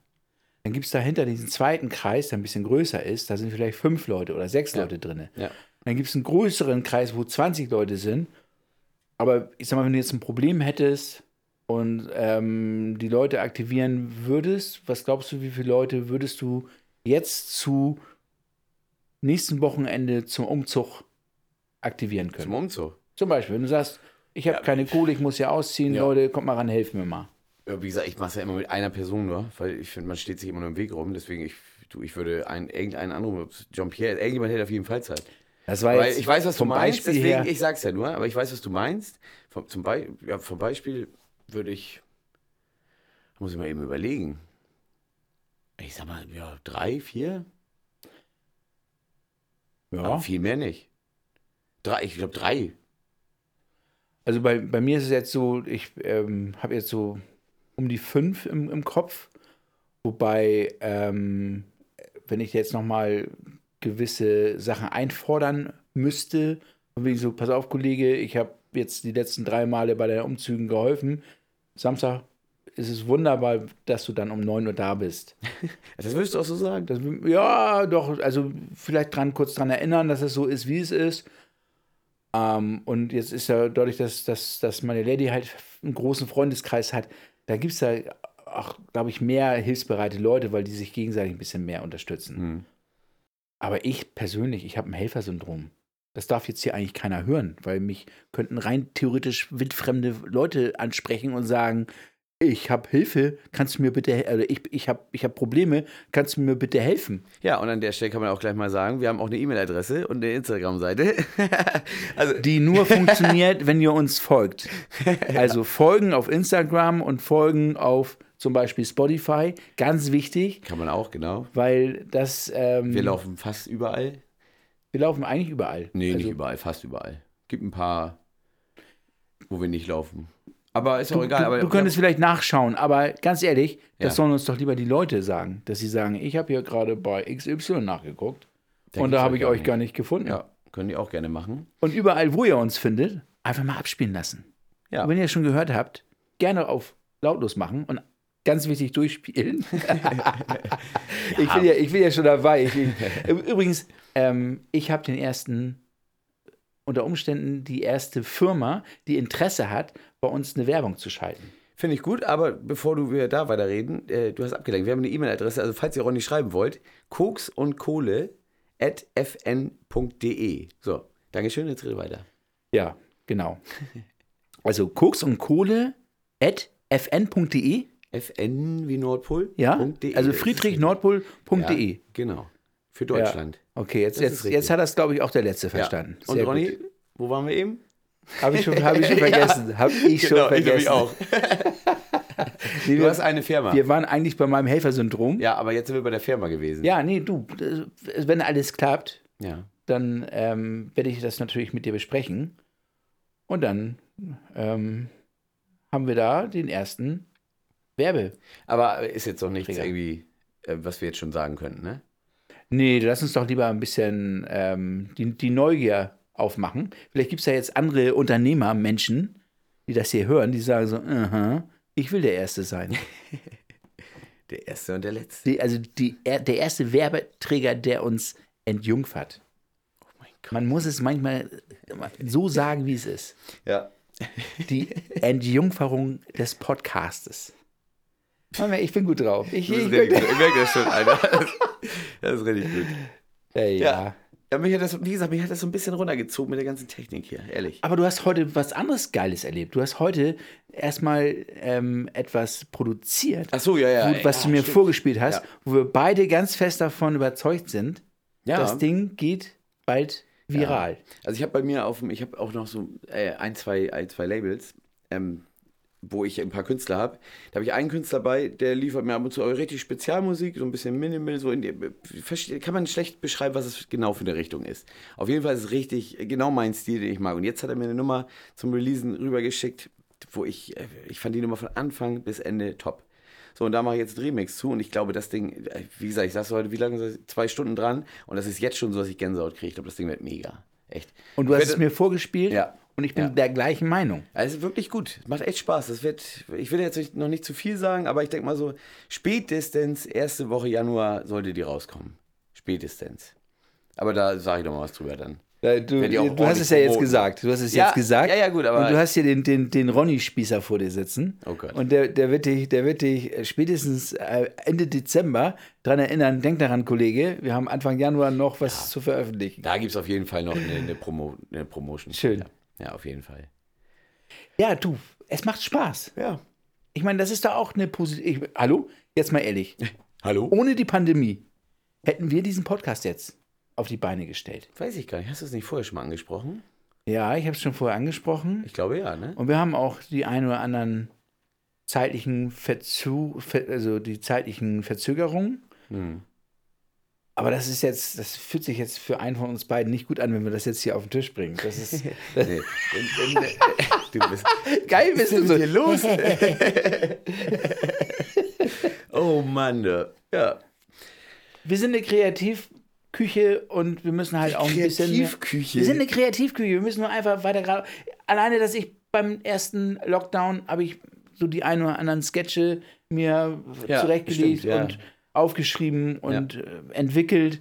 Dann gibt es dahinter diesen zweiten Kreis, der ein bisschen größer ist, da sind vielleicht fünf Leute oder sechs Leute drin. Ja. Dann gibt es einen größeren Kreis, wo 20 Leute sind. Aber ich sag mal, wenn du jetzt ein Problem hättest und ähm, die Leute aktivieren würdest, was glaubst du, wie viele Leute würdest du jetzt zu nächsten Wochenende zum Umzug aktivieren können? Zum Umzug. Zum Beispiel, wenn du sagst, ich habe keine Kohle, ich muss ja ausziehen, Ja. Leute, kommt mal ran, helft mir mal. Ja, wie gesagt, ich mache es ja immer mit einer Person nur, weil ich finde, man steht sich immer nur im Weg rum. Deswegen, ich, du, ich würde einen, irgendeinen anrufen, Jean-Pierre, irgendjemand hätte auf jeden Fall Zeit. Das war Weil jetzt ich weiß, was du meinst, Beispiel deswegen, her, ich sag's ja nur, aber ich weiß, was du meinst. Vom, zum Be ja, vom Beispiel würde ich, muss ich mal eben überlegen. Ich sag mal, ja, drei, vier? ja. Aber viel mehr nicht. Drei, ich glaube drei. Also bei, bei mir ist es jetzt so, ich ähm, habe jetzt so um die fünf im, im Kopf. Wobei, ähm, wenn ich jetzt nochmal gewisse Sachen einfordern müsste, wegen so, pass auf, Kollege, ich habe jetzt die letzten drei Male bei den Umzügen geholfen. Samstag ist es wunderbar, dass du dann um 9 Uhr da bist. Das würdest du auch so sagen? Das, ja, doch, also vielleicht dran, kurz dran erinnern, dass es so ist, wie es ist. Ähm, und jetzt ist ja dadurch, dass, dass, dass meine Lady halt einen großen Freundeskreis hat, da gibt es da auch, glaube ich, mehr hilfsbereite Leute, weil die sich gegenseitig ein bisschen mehr unterstützen. Hm. Aber ich persönlich, ich habe ein Helfersyndrom. Das darf jetzt hier eigentlich keiner hören, weil mich könnten rein theoretisch wildfremde Leute ansprechen und sagen, ich habe Hilfe, kannst du mir bitte, oder ich, ich habe ich hab Probleme, kannst du mir bitte helfen? Ja, und an der Stelle kann man auch gleich mal sagen, wir haben auch eine E-Mail-Adresse und eine Instagram-Seite. also, die nur funktioniert, wenn ihr uns folgt. Also folgen auf Instagram und folgen auf zum Beispiel Spotify. Ganz wichtig, kann man auch, genau. weil das. Ähm, Wir laufen fast überall. wir laufen eigentlich überall. Nee, also, nicht überall, fast überall. Gibt ein paar, wo wir nicht laufen. Aber ist auch Du, egal. aber du, du könntest vielleicht nachschauen, aber ganz ehrlich, das Ja. sollen uns doch lieber die Leute sagen, dass sie sagen, ich habe hier gerade bei XY nachgeguckt Da und da habe ich euch nicht. gar nicht gefunden. Ja, können die auch gerne machen. Und überall, wo ihr uns findet, einfach mal abspielen lassen. Ja. Und wenn ihr schon gehört habt, gerne auf lautlos machen und ganz wichtig durchspielen. ich, bin ja, ich bin ja schon dabei. Ich, übrigens, ähm, ich habe den ersten, unter Umständen die erste Firma, die Interesse hat, bei uns eine Werbung zu schalten. Finde ich gut, aber bevor du wir da weiterreden, äh, du hast abgelenkt. Wir haben eine E-Mail-Adresse, also falls ihr Ronny schreiben wollt, koks und Kohle at fn.de. So, Dankeschön, jetzt rede weiter. Ja, genau. Also Koks und Kohle at fn.de. fn wie Nordpol. Ja, de. also friedrichnordpol.de. Ja, genau. Für Deutschland. Okay, jetzt, Das jetzt, jetzt hat das, glaube ich, auch der Letzte verstanden. Und Sehr Ronny, gut. wo waren wir eben? Habe ich schon, hab ich schon Ja. vergessen. Habe ich schon Genau, ich vergessen. nämlich auch. Nee, Du hast eine Firma. wir waren eigentlich bei meinem Helfersyndrom. Ja, aber jetzt sind wir bei der Firma gewesen. Ja, nee, du, wenn alles klappt, Ja. dann ähm, werde ich das natürlich mit dir besprechen. Und dann ähm, haben wir da den ersten Werbe. Aber ist jetzt doch nichts Träger. irgendwie, äh, was wir jetzt schon sagen könnten, ne? Nee, lass uns doch lieber ein bisschen ähm, die, die Neugier aufmachen. Vielleicht gibt es ja jetzt andere Unternehmer, Menschen, die das hier hören, die sagen so, aha, ich will der Erste sein. Der erste und der letzte. Die, also die, er- der erste Werbeträger, der uns entjungfert. Oh mein Gott. Man muss es manchmal so sagen, wie es ist. Ja. Die Entjungferung des Podcastes. Ich bin gut drauf. Ich, Das ich ist bin, richtig gut. Ich merke das schon, Alter. Das ist richtig gut. Ey, ja. Ja. Ja, mich hat das, wie gesagt, mich hat das so ein bisschen runtergezogen mit der ganzen Technik hier, ehrlich. Aber du hast heute was anderes Geiles erlebt. Du hast heute erstmal ähm, etwas produziert, Ach so, ja, ja. wo, was ja, du mir stimmt. vorgespielt hast, Ja. wo wir beide ganz fest davon überzeugt sind, Ja. das Ding geht bald viral. Also ich habe bei mir auf dem, ich habe auch noch so äh, ein, zwei, ein, zwei Labels, ähm, wo ich ein paar Künstler habe. Da habe ich einen Künstler bei, der liefert mir ab und zu richtig Spezialmusik, so ein bisschen Minimal, so in die, kann man schlecht beschreiben, was es genau für eine Richtung ist. Auf jeden Fall ist es richtig, genau mein Stil, den ich mag. Und jetzt hat er mir eine Nummer zum Releasen rübergeschickt, wo ich, äh, ich fand die Nummer von Anfang bis Ende top. So, und da mache ich jetzt Remix zu und ich glaube, das Ding, äh, wie gesagt, ich saß heute, wie lange, zwei Stunden dran und das ist jetzt schon so, dass ich Gänsehaut kriege. Ich glaube, das Ding wird mega. Echt. Und du hast es mir vorgespielt Ja. Und ich bin Ja. der gleichen Meinung. Also wirklich gut. Macht echt Spaß. Das wird, ich will jetzt noch nicht zu viel sagen, aber ich denke mal so, spätestens erste Woche Januar sollte die rauskommen. Spätestens. Aber da sage ich noch mal was drüber dann. Äh, Du, du hast es ja jetzt gesagt. Du hast es Ja, jetzt gesagt. ja, ja, gut, aber- Und du hast hier den, den, den Ronny-Spießer vor dir sitzen. Oh Gott. Und der, der, wird dich, der wird dich spätestens äh, Ende Dezember daran erinnern, denk daran, Kollege, wir haben Anfang Januar noch was zu veröffentlichen. Da gibt es auf jeden Fall noch eine, eine, Promo, eine Promotion. Schön. Ja. auf jeden Fall. Ja, du, es macht Spaß. Ja. Ich meine, das ist doch auch eine positive. Hallo? Jetzt mal ehrlich. Hallo? Ohne die Pandemie hätten wir diesen Podcast jetzt auf die Beine gestellt. Weiß ich gar nicht. Hast du es nicht vorher schon mal angesprochen? Ja, ich habe es schon vorher angesprochen. Ich glaube ja, ne? Und wir haben auch die ein oder anderen zeitlichen Verzu ver also die zeitlichen Verzögerungen. Hm. Aber das ist jetzt, das fühlt sich jetzt für einen von uns beiden nicht gut an, wenn wir das jetzt hier auf den Tisch bringen. Das ist das Nee. Du bist. geil, bist du so. hier los? oh Mann, du. ja. Wir sind eine Kreativküche und wir müssen halt auch ein bisschen. Kreativküche? Wir sind eine Kreativküche. Wir müssen nur einfach weiter gerade. Alleine, dass ich beim ersten Lockdown habe ich so die ein oder anderen Sketche mir Ja, zurechtgelegt stimmt, ja. und aufgeschrieben und äh, entwickelt.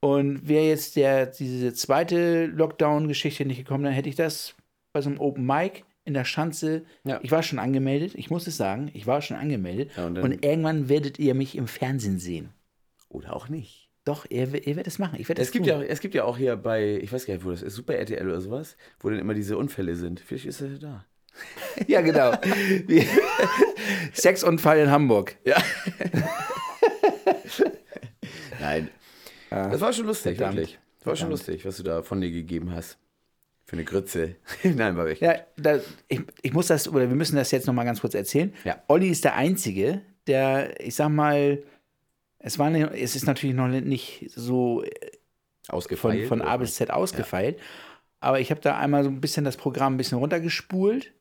Und wäre jetzt der, diese zweite Lockdown-Geschichte nicht gekommen, dann hätte ich das bei so einem Open Mic in der Schanze. Ja. Ich war schon angemeldet, ich muss es sagen, ich war schon angemeldet. Ja, und und, irgendwann werdet ihr mich im Fernsehen sehen. Oder auch nicht. Doch, ihr, ihr werdet es machen. Ich werde Es gibt, ja, es gibt ja auch hier bei, ich weiß gar nicht, wo das ist, Super RTL oder sowas, wo dann immer diese Unfälle sind. Vielleicht ist er da. Ja, genau. Sexunfall in Hamburg. Ja. Nein. Das war schon lustig, Verdammt. wirklich. Das war schon Verdammt. lustig, was du da von dir gegeben hast. Für eine Grütze. Nein, war echt. Ja, da, ich, ich muss das, oder wir müssen das jetzt nochmal ganz kurz erzählen. Ja. Olli ist der Einzige, der, ich sag mal, es, war, nicht- es ist natürlich noch nicht so von, Ausgefeilt. von A oder? bis Z ausgefeilt, aber ich habe da einmal so ein bisschen das Programm ein bisschen runtergespult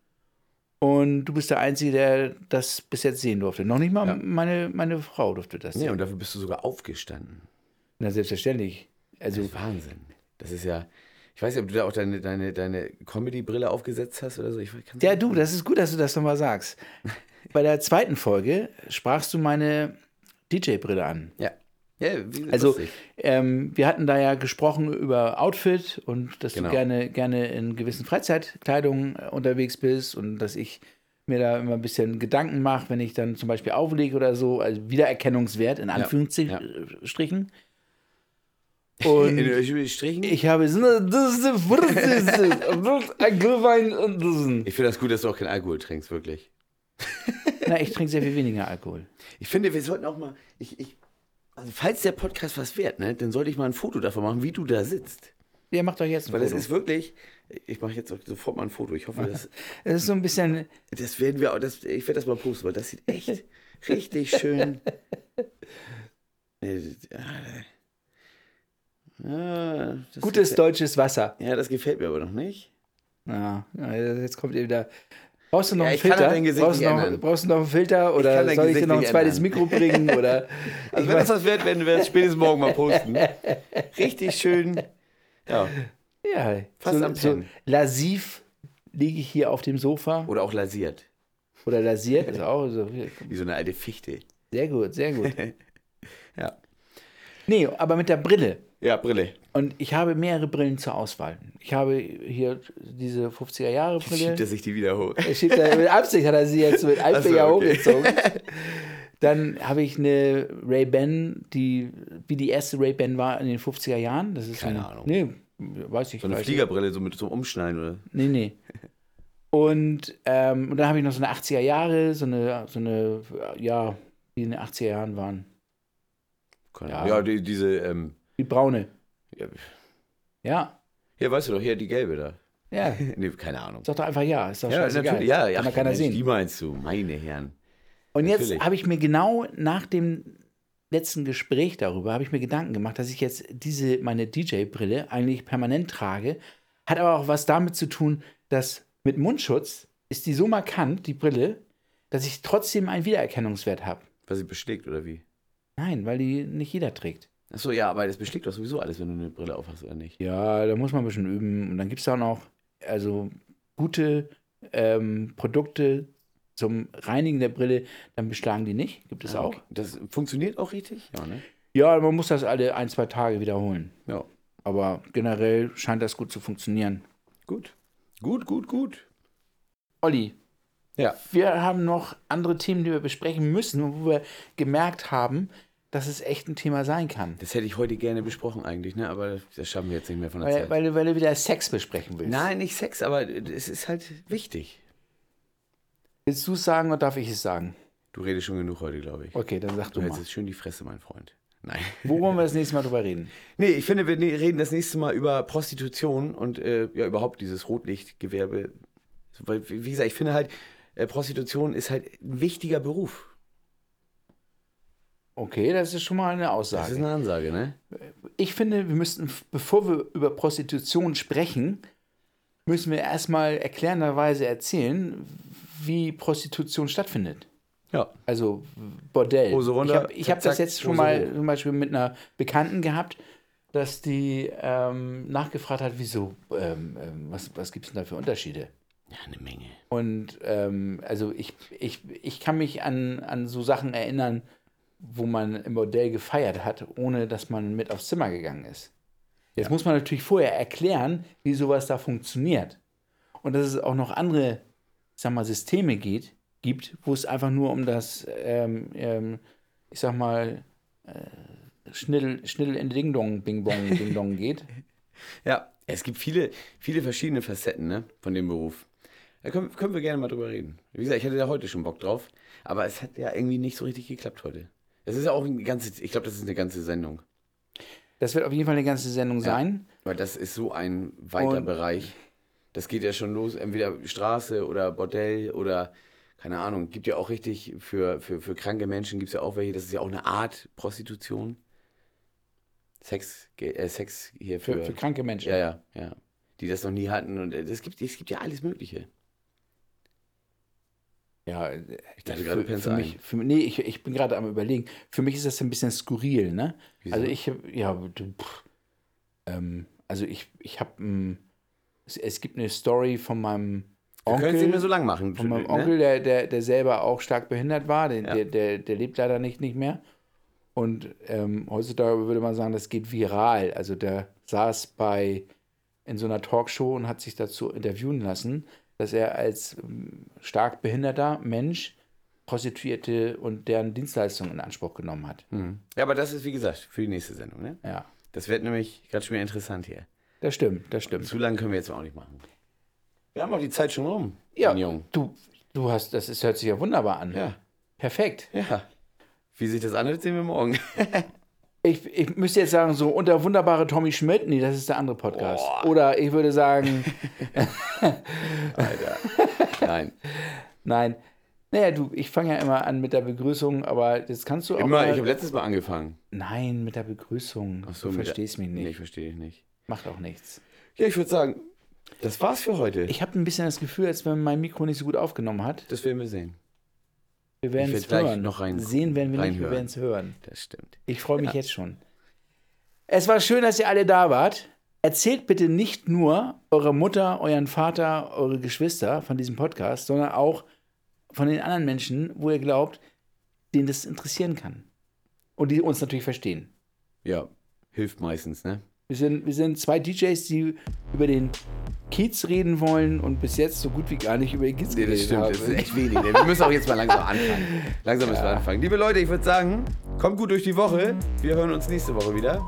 und du bist der Einzige, der das bis jetzt sehen durfte. Noch nicht mal Ja. meine, meine Frau durfte das Nee, sehen. und dafür bist du sogar aufgestanden. Na, selbstverständlich. Also, Das ist Wahnsinn. Das ist ja. Ich weiß nicht, ob du da auch deine, deine, deine Comedy-Brille aufgesetzt hast oder so. Ich Ja, du, das ist gut, dass du das nochmal sagst. Bei der zweiten Folge sprachst du meine DJ-Brille an. Ja. Ja, wie, Also, ähm, wir hatten da ja gesprochen über Outfit und dass Genau. du gerne, gerne in gewissen Freizeitkleidung äh, unterwegs bist und dass ich mir da immer ein bisschen Gedanken mache, wenn ich dann zum Beispiel auflege oder so, also Wiedererkennungswert in Anführungsstrichen. Und in Strichen? Ich, ich habe ist- finde das gut, dass du auch keinen Alkohol trinkst, wirklich. Na, ich trinke sehr viel weniger Alkohol. Ich finde, wir sollten auch mal. Ich, ich, also, falls der Podcast was wert, ne, dann sollte ich mal ein Foto davon machen, wie du da sitzt. Ihr macht doch jetzt ein Weil das Foto. ist wirklich. Ich mache jetzt sofort mal ein Foto. Ich hoffe, das, Es ist so ein bisschen, das werden wir auch. Das, ich werde das mal posten, weil das sieht echt richtig schön. Äh, Ja, gutes gefällt- deutsches Wasser. Ja, das gefällt mir aber noch nicht. Ja, ja, jetzt kommt ihr wieder. Brauchst du noch Ja, einen ich kann Filter? brauchst, du noch, brauchst du noch einen Filter oder kann dein soll ich dir noch ein zweites ändern. Mikro bringen? Oder Also, ich wenn das was wird, werden wir es spätestens morgen mal posten. Richtig schön. Ja. ja, Fast so, am so lasiv liege ich hier auf dem Sofa Oder auch lasiert. oder lasiert. Ist auch so, Wie so eine alte Fichte. sehr gut, sehr gut. Ja. Nee, aber mit der Brille. Ja, Brille. Und ich habe mehrere Brillen zur Auswahl. Ich habe hier diese 50er Jahre Brille. Schiebt er sich die wieder hoch. Er schiebt da, mit Absicht hat er sie jetzt mit einem so, Finger okay. hochgezogen. Dann habe ich eine Ray-Ban, die wie die erste Ray-Ban war in den 50er Jahren. Das ist Keine eine, Ahnung. Nee, weiß ich So eine. Fliegerbrille, so mit so einem Umschneiden, oder? Nee, nee. Und, ähm, und dann habe ich noch so eine 80er Jahre, so eine, so eine, ja, die in den 80er Jahren waren. Keine Ja. Ja, die, diese, ähm, Die braune. ja, Ja, hier, weißt du doch, hier die gelbe da. ja. Nee, keine Ahnung. Sag doch einfach ja. Ist doch Ja, scheißegal. natürlich, ja, ja. Kann keiner Mensch, sehen. Die meinst du, meine Herren. Und jetzt Natürlich. habe ich mir genau nach dem letzten Gespräch darüber, habe ich mir Gedanken gemacht, dass ich jetzt diese, meine DJ-Brille eigentlich permanent trage. Hat aber auch was damit zu tun, dass mit Mundschutz ist die so markant, die Brille, dass ich trotzdem einen Wiedererkennungswert habe. Weil sie beschlägt oder wie? Nein, weil die nicht jeder trägt. Achso, ja, aber das beschlägt doch sowieso alles, wenn du eine Brille aufhast oder nicht. Ja, da muss man ein bisschen üben. Und dann gibt es auch noch also gute ähm, Produkte zum Reinigen der Brille, dann beschlagen die nicht. Gibt es auch. Das funktioniert auch richtig? Ja, ne? Ja, man muss das alle ein, zwei Tage wiederholen. Ja. Aber generell scheint das gut zu funktionieren. Gut. Gut, gut, gut. Olli, Ja. wir haben noch andere Themen, die wir besprechen müssen, wo wir gemerkt haben, dass es echt ein Thema sein kann. Das hätte ich heute gerne besprochen eigentlich, ne? Aber das schaffen wir jetzt nicht mehr von der Weil, Zeit. weil, du- weil du wieder Sex besprechen willst. Nein, nicht Sex, aber es ist halt wichtig. Willst du es sagen oder darf ich es sagen? Du redest schon genug heute, glaube ich. Okay, dann sag Du du mal. jetzt schön die Fresse, mein Freund. Nein. Wo wollen wir das nächste Mal drüber reden? Nee, ich finde, wir reden das nächste Mal über Prostitution und äh, ja, überhaupt dieses Rotlichtgewerbe. Weil, wie gesagt, ich finde halt, Prostitution ist halt ein wichtiger Beruf. Okay, das ist schon mal eine Das Aussage. ist eine Ansage, ne? ich finde, wir müssten, bevor wir über Prostitution sprechen, müssen wir erstmal erklärenderweise erzählen, wie Prostitution stattfindet. Ja. Also Bordell. Hose runter, ich habe hab das jetzt schon Hose mal zum Beispiel mit einer Bekannten gehabt, dass die ähm, nachgefragt hat, wieso, ähm, ähm, was, was gibt es denn da für Unterschiede? Ja, eine Menge. Und ähm, also ich, ich, ich kann mich an, an so Sachen erinnern, wo man im Bordell gefeiert hat, ohne dass man mit aufs Zimmer gegangen ist. Jetzt muss man natürlich vorher erklären, wie sowas da funktioniert. Und dass es auch noch andere, ich sag mal, Systeme geht, gibt, wo es einfach nur um das, ähm, ähm, ich sag mal, äh, Schniddel, Schniddel in Ding Dong, Bing Bong, Ding Dong geht. Ja, es gibt viele, viele verschiedene Facetten ne, von dem Beruf. Da können, können wir gerne mal drüber reden. Wie gesagt, ich hatte da heute schon Bock drauf, aber es hat ja irgendwie nicht so richtig geklappt heute. Es ist ja auch eine ganze, ich glaube, das ist eine ganze Sendung. Das wird auf jeden Fall eine ganze Sendung sein. Weil das ist so ein weiter Und- Bereich. Das geht ja schon los, entweder Straße oder Bordell oder keine Ahnung. Gibt ja auch richtig für, für, für kranke Menschen gibt es ja auch welche, das ist ja auch eine Art Prostitution. Sex, äh, Sex hier für, Für, für kranke Menschen. Ja, ja, ja. Die das noch nie hatten. Und es gibt, es gibt ja alles Mögliche. Ja, Ich dachte gerade, für, für mich, für, nee, ich, ich bin gerade am überlegen. Für mich ist das ein bisschen skurril, ne? Wieso? Also ich, ja, pff, ähm, also ich, ich habe, es, es gibt eine Story von meinem Wir können mehr Onkel, so lang machen. von meinem ne? Onkel, der, der, der selber auch stark behindert war, der, Ja. der, der, der lebt leider nicht, nicht mehr. Und ähm, heutzutage würde man sagen, das geht viral. Also der saß bei in so einer Talkshow und hat sich dazu interviewen lassen, dass er als ähm, stark behinderter Mensch Prostituierte und deren Dienstleistungen in Anspruch genommen hat. Mhm. Ja, aber das ist, wie gesagt, für die nächste Sendung. Ne? Ja, Das wird nämlich gerade schon wieder interessant hier. das stimmt, das stimmt. Zu lang können wir jetzt auch nicht machen. Wir haben auch die Zeit schon rum, Ja, du, du hast, das ist, hört sich ja wunderbar an. Ja. Perfekt. Ja. Wie sich das anhört, sehen wir morgen. Ich, ich müsste jetzt sagen, so unter wunderbare Tommy Schmidt, nee, das ist der andere Podcast. Boah. Oder ich würde sagen, Alter. Nein. nein. Naja, du, ich fange ja immer an mit der Begrüßung, aber das kannst du auch. Immer, mal- ich habe letztes Mal angefangen. nein, mit der Begrüßung. Ach so, du verstehst mich Nee, nicht. verstehe ich nicht. Macht auch nichts. Ja, ich würde sagen, das war's für heute. Ich habe ein bisschen das Gefühl, als wenn mein Mikro nicht so gut aufgenommen hat. das werden wir sehen. Wir werden es hören. noch rein- Sehen werden wir nicht, wir werden es hören. Das stimmt. Ich freue mich jetzt schon. Es war schön, dass ihr alle da wart. Erzählt bitte nicht nur eurer Mutter, euren Vater, eure Geschwister von diesem Podcast, sondern auch von den anderen Menschen, wo ihr glaubt, denen das interessieren kann. Und die uns natürlich verstehen. Ja, hilft meistens, ne? Wir sind, wir sind zwei DJs, die über den Kiez reden wollen und bis jetzt so gut wie gar nicht über den Kiez Nee, das geredet stimmt. haben. Das ist echt wenig. Ne? Wir müssen auch jetzt mal langsam anfangen. Langsam müssen wir anfangen. Liebe Leute, ich würde sagen, kommt gut durch die Woche. Wir hören uns nächste Woche wieder.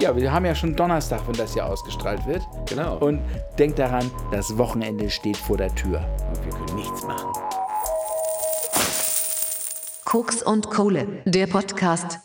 Ja, wir haben ja schon Donnerstag, wenn das hier ausgestrahlt wird. Genau. Und denkt daran, das Wochenende steht vor der Tür. Und wir können nichts machen. Koks und Kohle, der Podcast.